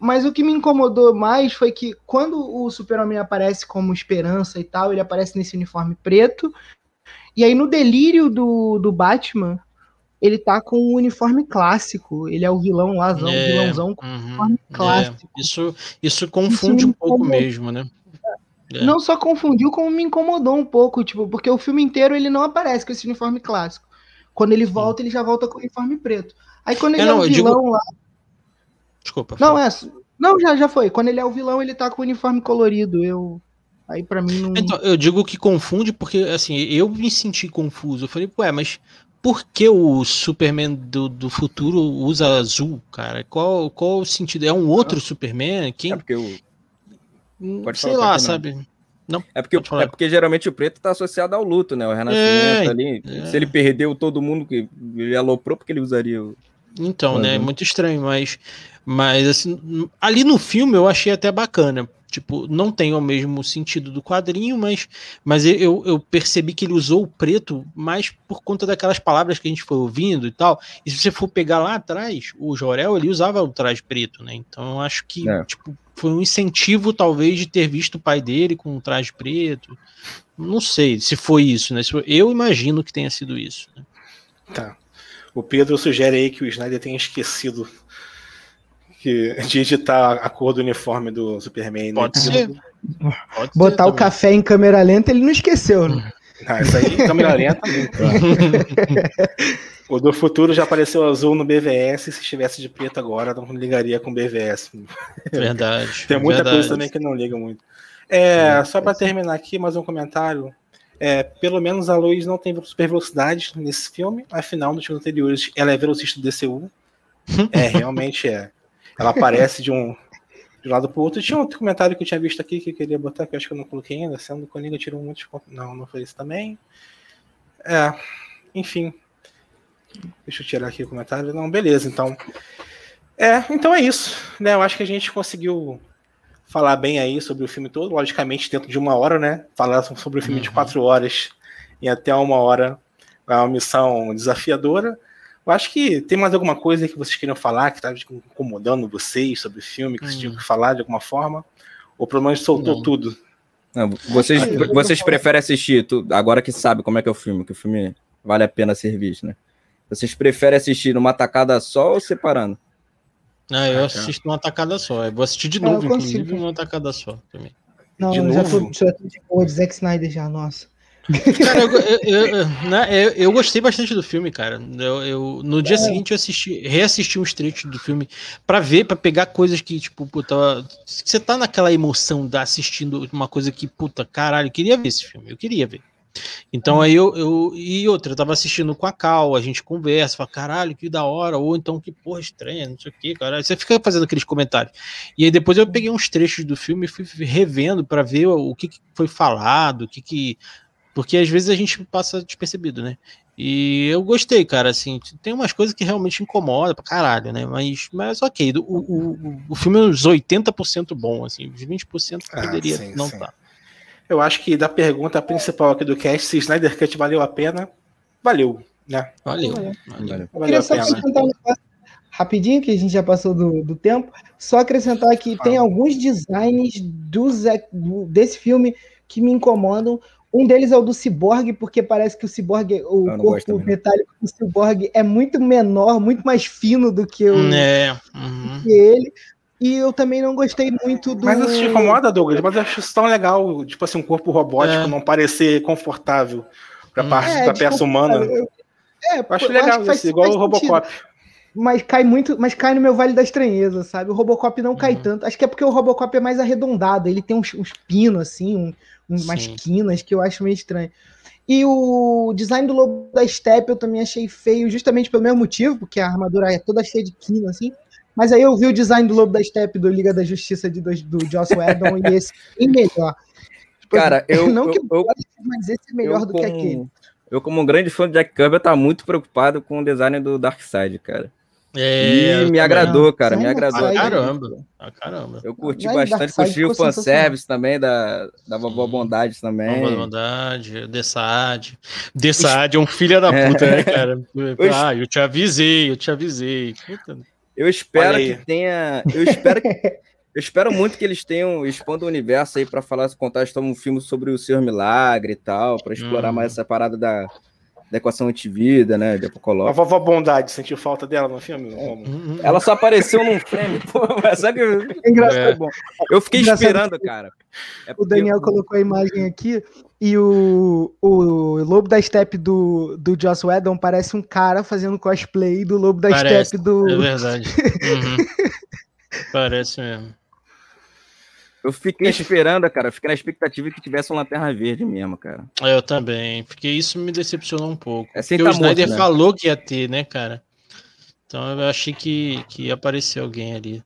Mas o que me incomodou mais foi que quando o Super-Homem aparece como esperança e tal, ele aparece nesse uniforme preto. E aí no delírio do, do Batman, ele tá com o um uniforme clássico. Ele é o vilão lazão, é, vilãozão com uhum, uniforme é. clássico. É. Isso, isso confunde isso um pouco mesmo, né? É. Não só confundiu, como me incomodou um pouco, tipo, porque o filme inteiro ele não aparece com esse uniforme clássico. Quando ele volta, ele já volta com o uniforme preto. Aí quando ele é, não, é o vilão digo... lá. Desculpa. Não, é. Não, já, já foi. Quando ele é o vilão, ele tá com o uniforme colorido. Eu. Aí para mim não. Então, eu digo que confunde porque, assim, eu me senti confuso. Eu falei, ué, mas por que o Superman do, do futuro usa azul, cara? Qual, qual o sentido? É um outro Superman? Quem... É porque o. Hum, Pode Sei lá, sabe? Não, é porque, é porque geralmente o preto está associado ao luto, né? O renascimento é, ali. É. Se ele perdeu todo mundo que ele aloprou, porque ele usaria o. Então, né? É muito estranho, mas, mas assim, ali no filme eu achei até bacana. Tipo, não tem o mesmo sentido do quadrinho, mas, mas eu, eu percebi que ele usou o preto mais por conta daquelas palavras que a gente foi ouvindo e tal. E se você for pegar lá atrás, o Jorel ele usava o traje preto, né? Então eu acho que é. tipo, foi um incentivo, talvez, de ter visto o pai dele com um traje preto. Não sei se foi isso, né? Eu imagino que tenha sido isso. Né? Tá. O Pedro sugere aí que o Snyder tenha esquecido que, de editar a cor do uniforme do Superman. Né? Pode ser. Pode Botar ser o café em câmera lenta, ele não esqueceu, né? Ah, isso aí, câmera lenta O do futuro já apareceu azul no BVS, se estivesse de preto agora, não ligaria com BVS. Verdade. Tem muita verdade. coisa também que não liga muito. É, só para terminar aqui, mais um comentário. É, pelo menos a luz não tem super velocidade nesse filme, afinal, nos filmes anteriores, ela é velocista do DCU. É, realmente é. Ela aparece de um, de um lado pro outro. Tinha outro comentário que eu tinha visto aqui que eu queria botar, que eu acho que eu não coloquei ainda, sendo que o Coringa tirou muitos. Não, não foi isso também. É, enfim. Deixa eu tirar aqui o comentário. Não, beleza, então. É, então é isso. Né? Eu acho que a gente conseguiu falar bem aí sobre o filme todo, logicamente dentro de uma hora, né? Falar sobre o filme uhum. de quatro horas em até uma hora é uma missão desafiadora. Eu acho que tem mais alguma coisa que vocês queriam falar que está incomodando vocês sobre o filme, que vocês tinham que falar de alguma forma? Ou pelo menos soltou Não. tudo? Não, vocês, vocês preferem assistir, agora que sabe como é que é o filme, que o filme vale a pena ser visto, né? Vocês preferem assistir numa tacada só ou separando? Ah, eu assisto numa tacada só. Eu vou assistir de novo, inclusive, numa tacada só também. Não, de já novo? tô, já tô de boa de Zack Snyder já, nossa. Cara, eu, eu, eu, né, eu, eu, gostei bastante do filme, cara. Eu, no dia é. seguinte eu assisti, reassisti uns trechos do filme para ver, para pegar coisas que, tipo, puta, você tá naquela emoção da assistindo uma coisa que, puta, caralho, eu queria ver esse filme, eu queria ver. Então aí eu, eu. E outra, eu tava assistindo com a Cal, a gente conversa, fala, caralho, que da hora, ou então que porra estranha, não sei o que, cara. Você fica fazendo aqueles comentários. E aí depois eu peguei uns trechos do filme e fui revendo para ver o que, que foi falado, o que, que Porque às vezes a gente passa despercebido, né? E eu gostei, cara, assim, tem umas coisas que realmente incomodam pra caralho, né? Mas, mas ok, o, o, o filme é uns 80% bom, assim, os 20% ah, poderia sim, não estar. Tá. Eu acho que da pergunta principal aqui do cast, se Snyder Cut valeu a pena, valeu, né? Valeu. valeu. valeu. valeu. só acrescentar um negócio rapidinho, que a gente já passou do, do tempo, só acrescentar que tem alguns designs dos, do, desse filme que me incomodam, um deles é o do Cyborg, porque parece que o Cyborg, o corpo metálico do Cyborg é muito menor, muito mais fino do que, o, é. uhum. que ele. E eu também não gostei muito do. Mas isso te incomoda, Douglas? Mas eu acho isso tão legal, tipo assim, um corpo robótico é. não parecer confortável pra hum. parte é, da peça humana. Eu, é, eu acho legal acho isso, igual o Robocop. Mas cai muito, mas cai no meu vale da estranheza, sabe? O Robocop não cai uhum. tanto. Acho que é porque o Robocop é mais arredondado, ele tem uns, uns pinos assim, um, umas Sim. quinas que eu acho meio estranho. E o design do Lobo da Steppe eu também achei feio, justamente pelo mesmo motivo, porque a armadura é toda cheia de quina, assim. Mas aí eu vi o design do Lobo da Steppe do Liga da Justiça de, do, do Joss Whedon e esse bem melhor. Tipo, Cara, eu. Não que eu, eu, mas esse é melhor do como, que aquele. Eu, como um grande fã do Jack Kirby, tá muito preocupado com o design do Darkseid, cara. É, e me agradou, cara, me agradou. Ah, caramba, ah, caramba. Eu curti bastante, curti o fanservice também da, da Vovó Bondade também. Vovó Bondade, Dessad. Dessad é um filho da puta, né, cara? Ah, eu te avisei, eu te avisei. Puta. Eu espero que tenha. Eu espero que. Eu espero muito que eles tenham expandam o universo aí para falar, contar um filme sobre o Senhor Milagre e tal, para explorar hum. mais essa parada da, da equação antivida, né? De Apocalipse. A vovó Bondade, sentiu falta dela no filme? É. Ela só apareceu num frame, pô, mas sabe é engraçado. É. Bom. Eu fiquei engraçado esperando, cara. É o Daniel colocou a imagem aqui e o, o Lobo da Steppe do, do Joss Whedon parece um cara fazendo cosplay do Lobo da parece, Steppe do. É verdade. Uhum. parece mesmo. Eu fiquei esperando, cara. Fiquei na expectativa que tivesse uma lanterna verde mesmo, cara. Eu também. Porque isso me decepcionou um pouco. É porque tá o Snyder morto, né? falou que ia ter, né, cara? Então eu achei que, que ia aparecer alguém ali.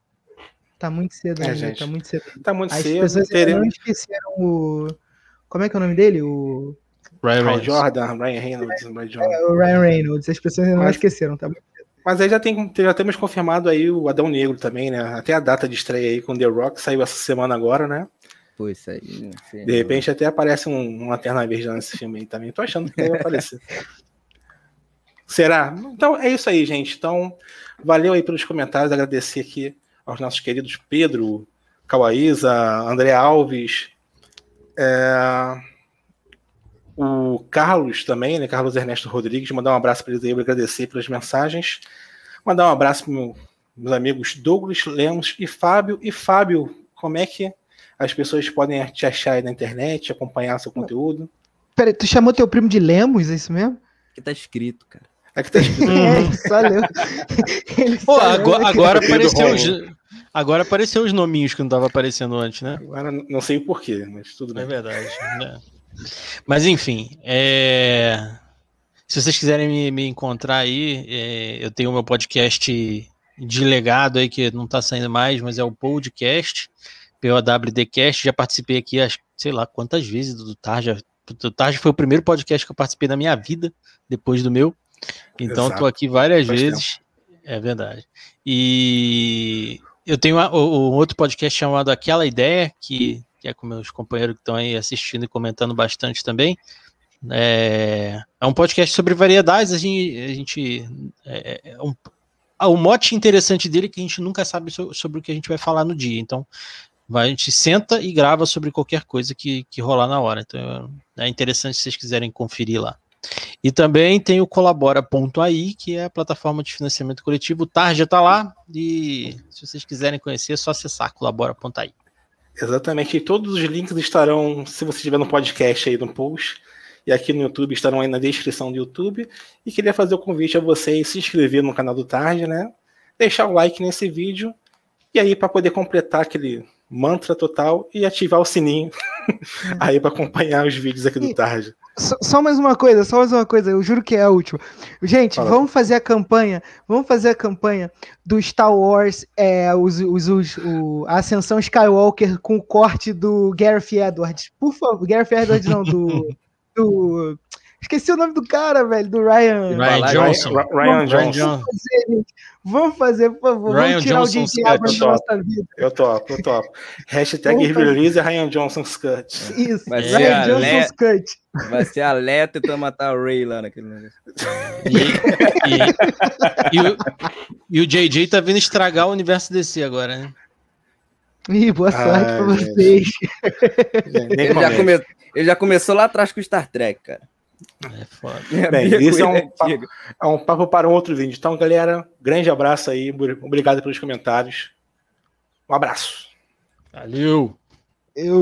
Tá muito cedo, é, gente. Tá muito cedo. Tá muito As cedo. As pessoas teremos... não esqueceram o. Como é que é o nome dele? O. Ryan Reynolds. Jordan, Ryan Reynolds. É, o Ryan Reynolds. As pessoas não Mas... esqueceram, tá muito mas aí já, tem, já temos confirmado aí o Adão Negro também, né? Até a data de estreia aí com The Rock saiu essa semana agora, né? Pô, isso aí. Sim, de repente até aparece um, um Lanterna Verde nesse filme aí também. Tô achando que vai aparecer. Será? Então é isso aí, gente. Então, valeu aí pelos comentários. Agradecer aqui aos nossos queridos Pedro, Cauaísa, André Alves. É o Carlos também, né? Carlos Ernesto Rodrigues, mandar um abraço para eles aí, agradecer pelas mensagens. Mandar um abraço para meu, meus amigos Douglas Lemos e Fábio. E Fábio, como é que as pessoas podem te achar aí na internet, acompanhar seu conteúdo? Peraí, tu chamou teu primo de Lemos, é isso mesmo? Que tá escrito, cara. É que tá escrito. é, só leu. Pô, agora, agora apareceu os, agora apareceu os nominhos que não tava aparecendo antes, né? Agora não sei o porquê, mas tudo bem. É verdade, né? Mas enfim, é... se vocês quiserem me, me encontrar aí, é... eu tenho o meu podcast de legado aí que não está saindo mais, mas é o podcast, POWDcast. Já participei aqui, sei lá quantas vezes do Tarja. O Tarja foi o primeiro podcast que eu participei na minha vida, depois do meu. Então estou aqui várias Faz vezes. Tempo. É verdade. E eu tenho um outro podcast chamado Aquela Ideia, que que é com meus companheiros que estão aí assistindo e comentando bastante também. É, é um podcast sobre variedades. A gente, a gente é, é um, ah, o mote interessante dele é que a gente nunca sabe so, sobre o que a gente vai falar no dia. Então, a gente senta e grava sobre qualquer coisa que, que rolar na hora. Então, é interessante se vocês quiserem conferir lá. E também tem o colabora.ai, que é a plataforma de financiamento coletivo. O Tarja está lá e se vocês quiserem conhecer, é só acessar colabora.ai. Exatamente. E todos os links estarão, se você estiver no podcast aí no post, e aqui no YouTube estarão aí na descrição do YouTube. E queria fazer o convite a vocês se inscrever no canal do Tarde, né? Deixar o like nesse vídeo. E aí, para poder completar aquele mantra total e ativar o sininho aí para acompanhar os vídeos aqui do Tarde. Só, só, mais uma coisa, só mais uma coisa, eu juro que é a última. Gente, Fala. vamos fazer a campanha, vamos fazer a campanha do Star Wars, é, os, os, os, o, a Ascensão Skywalker com o corte do Gareth Edwards. Por favor, Gareth Edwards não, do, do. Esqueci o nome do cara, velho, do Ryan. Ryan Johnson. Ryan, Ryan Johnson. Vamos fazer, Vamos fazer, por favor. Ryan Vamos tirar Johnson o J.J. Abrams da nossa vida. Eu topo, eu topo. Hashtag release Ryan Johnson's cut. Isso, Vai ser Ryan a Johnson's Le- cut. Vai ser a Leia tentando matar o Ray lá naquele negócio. E, e- e o, e o JJ tá vindo estragar o universo DC agora, né? Ih, boa sorte Ai, pra vocês. Ele já, come... ele já começou lá atrás com o Star Trek, cara. É foda. Bem, isso é um antiga. É um papo para um outro vídeo. Então, galera, grande abraço aí. Obrigado pelos comentários. Um abraço. Valeu! Eu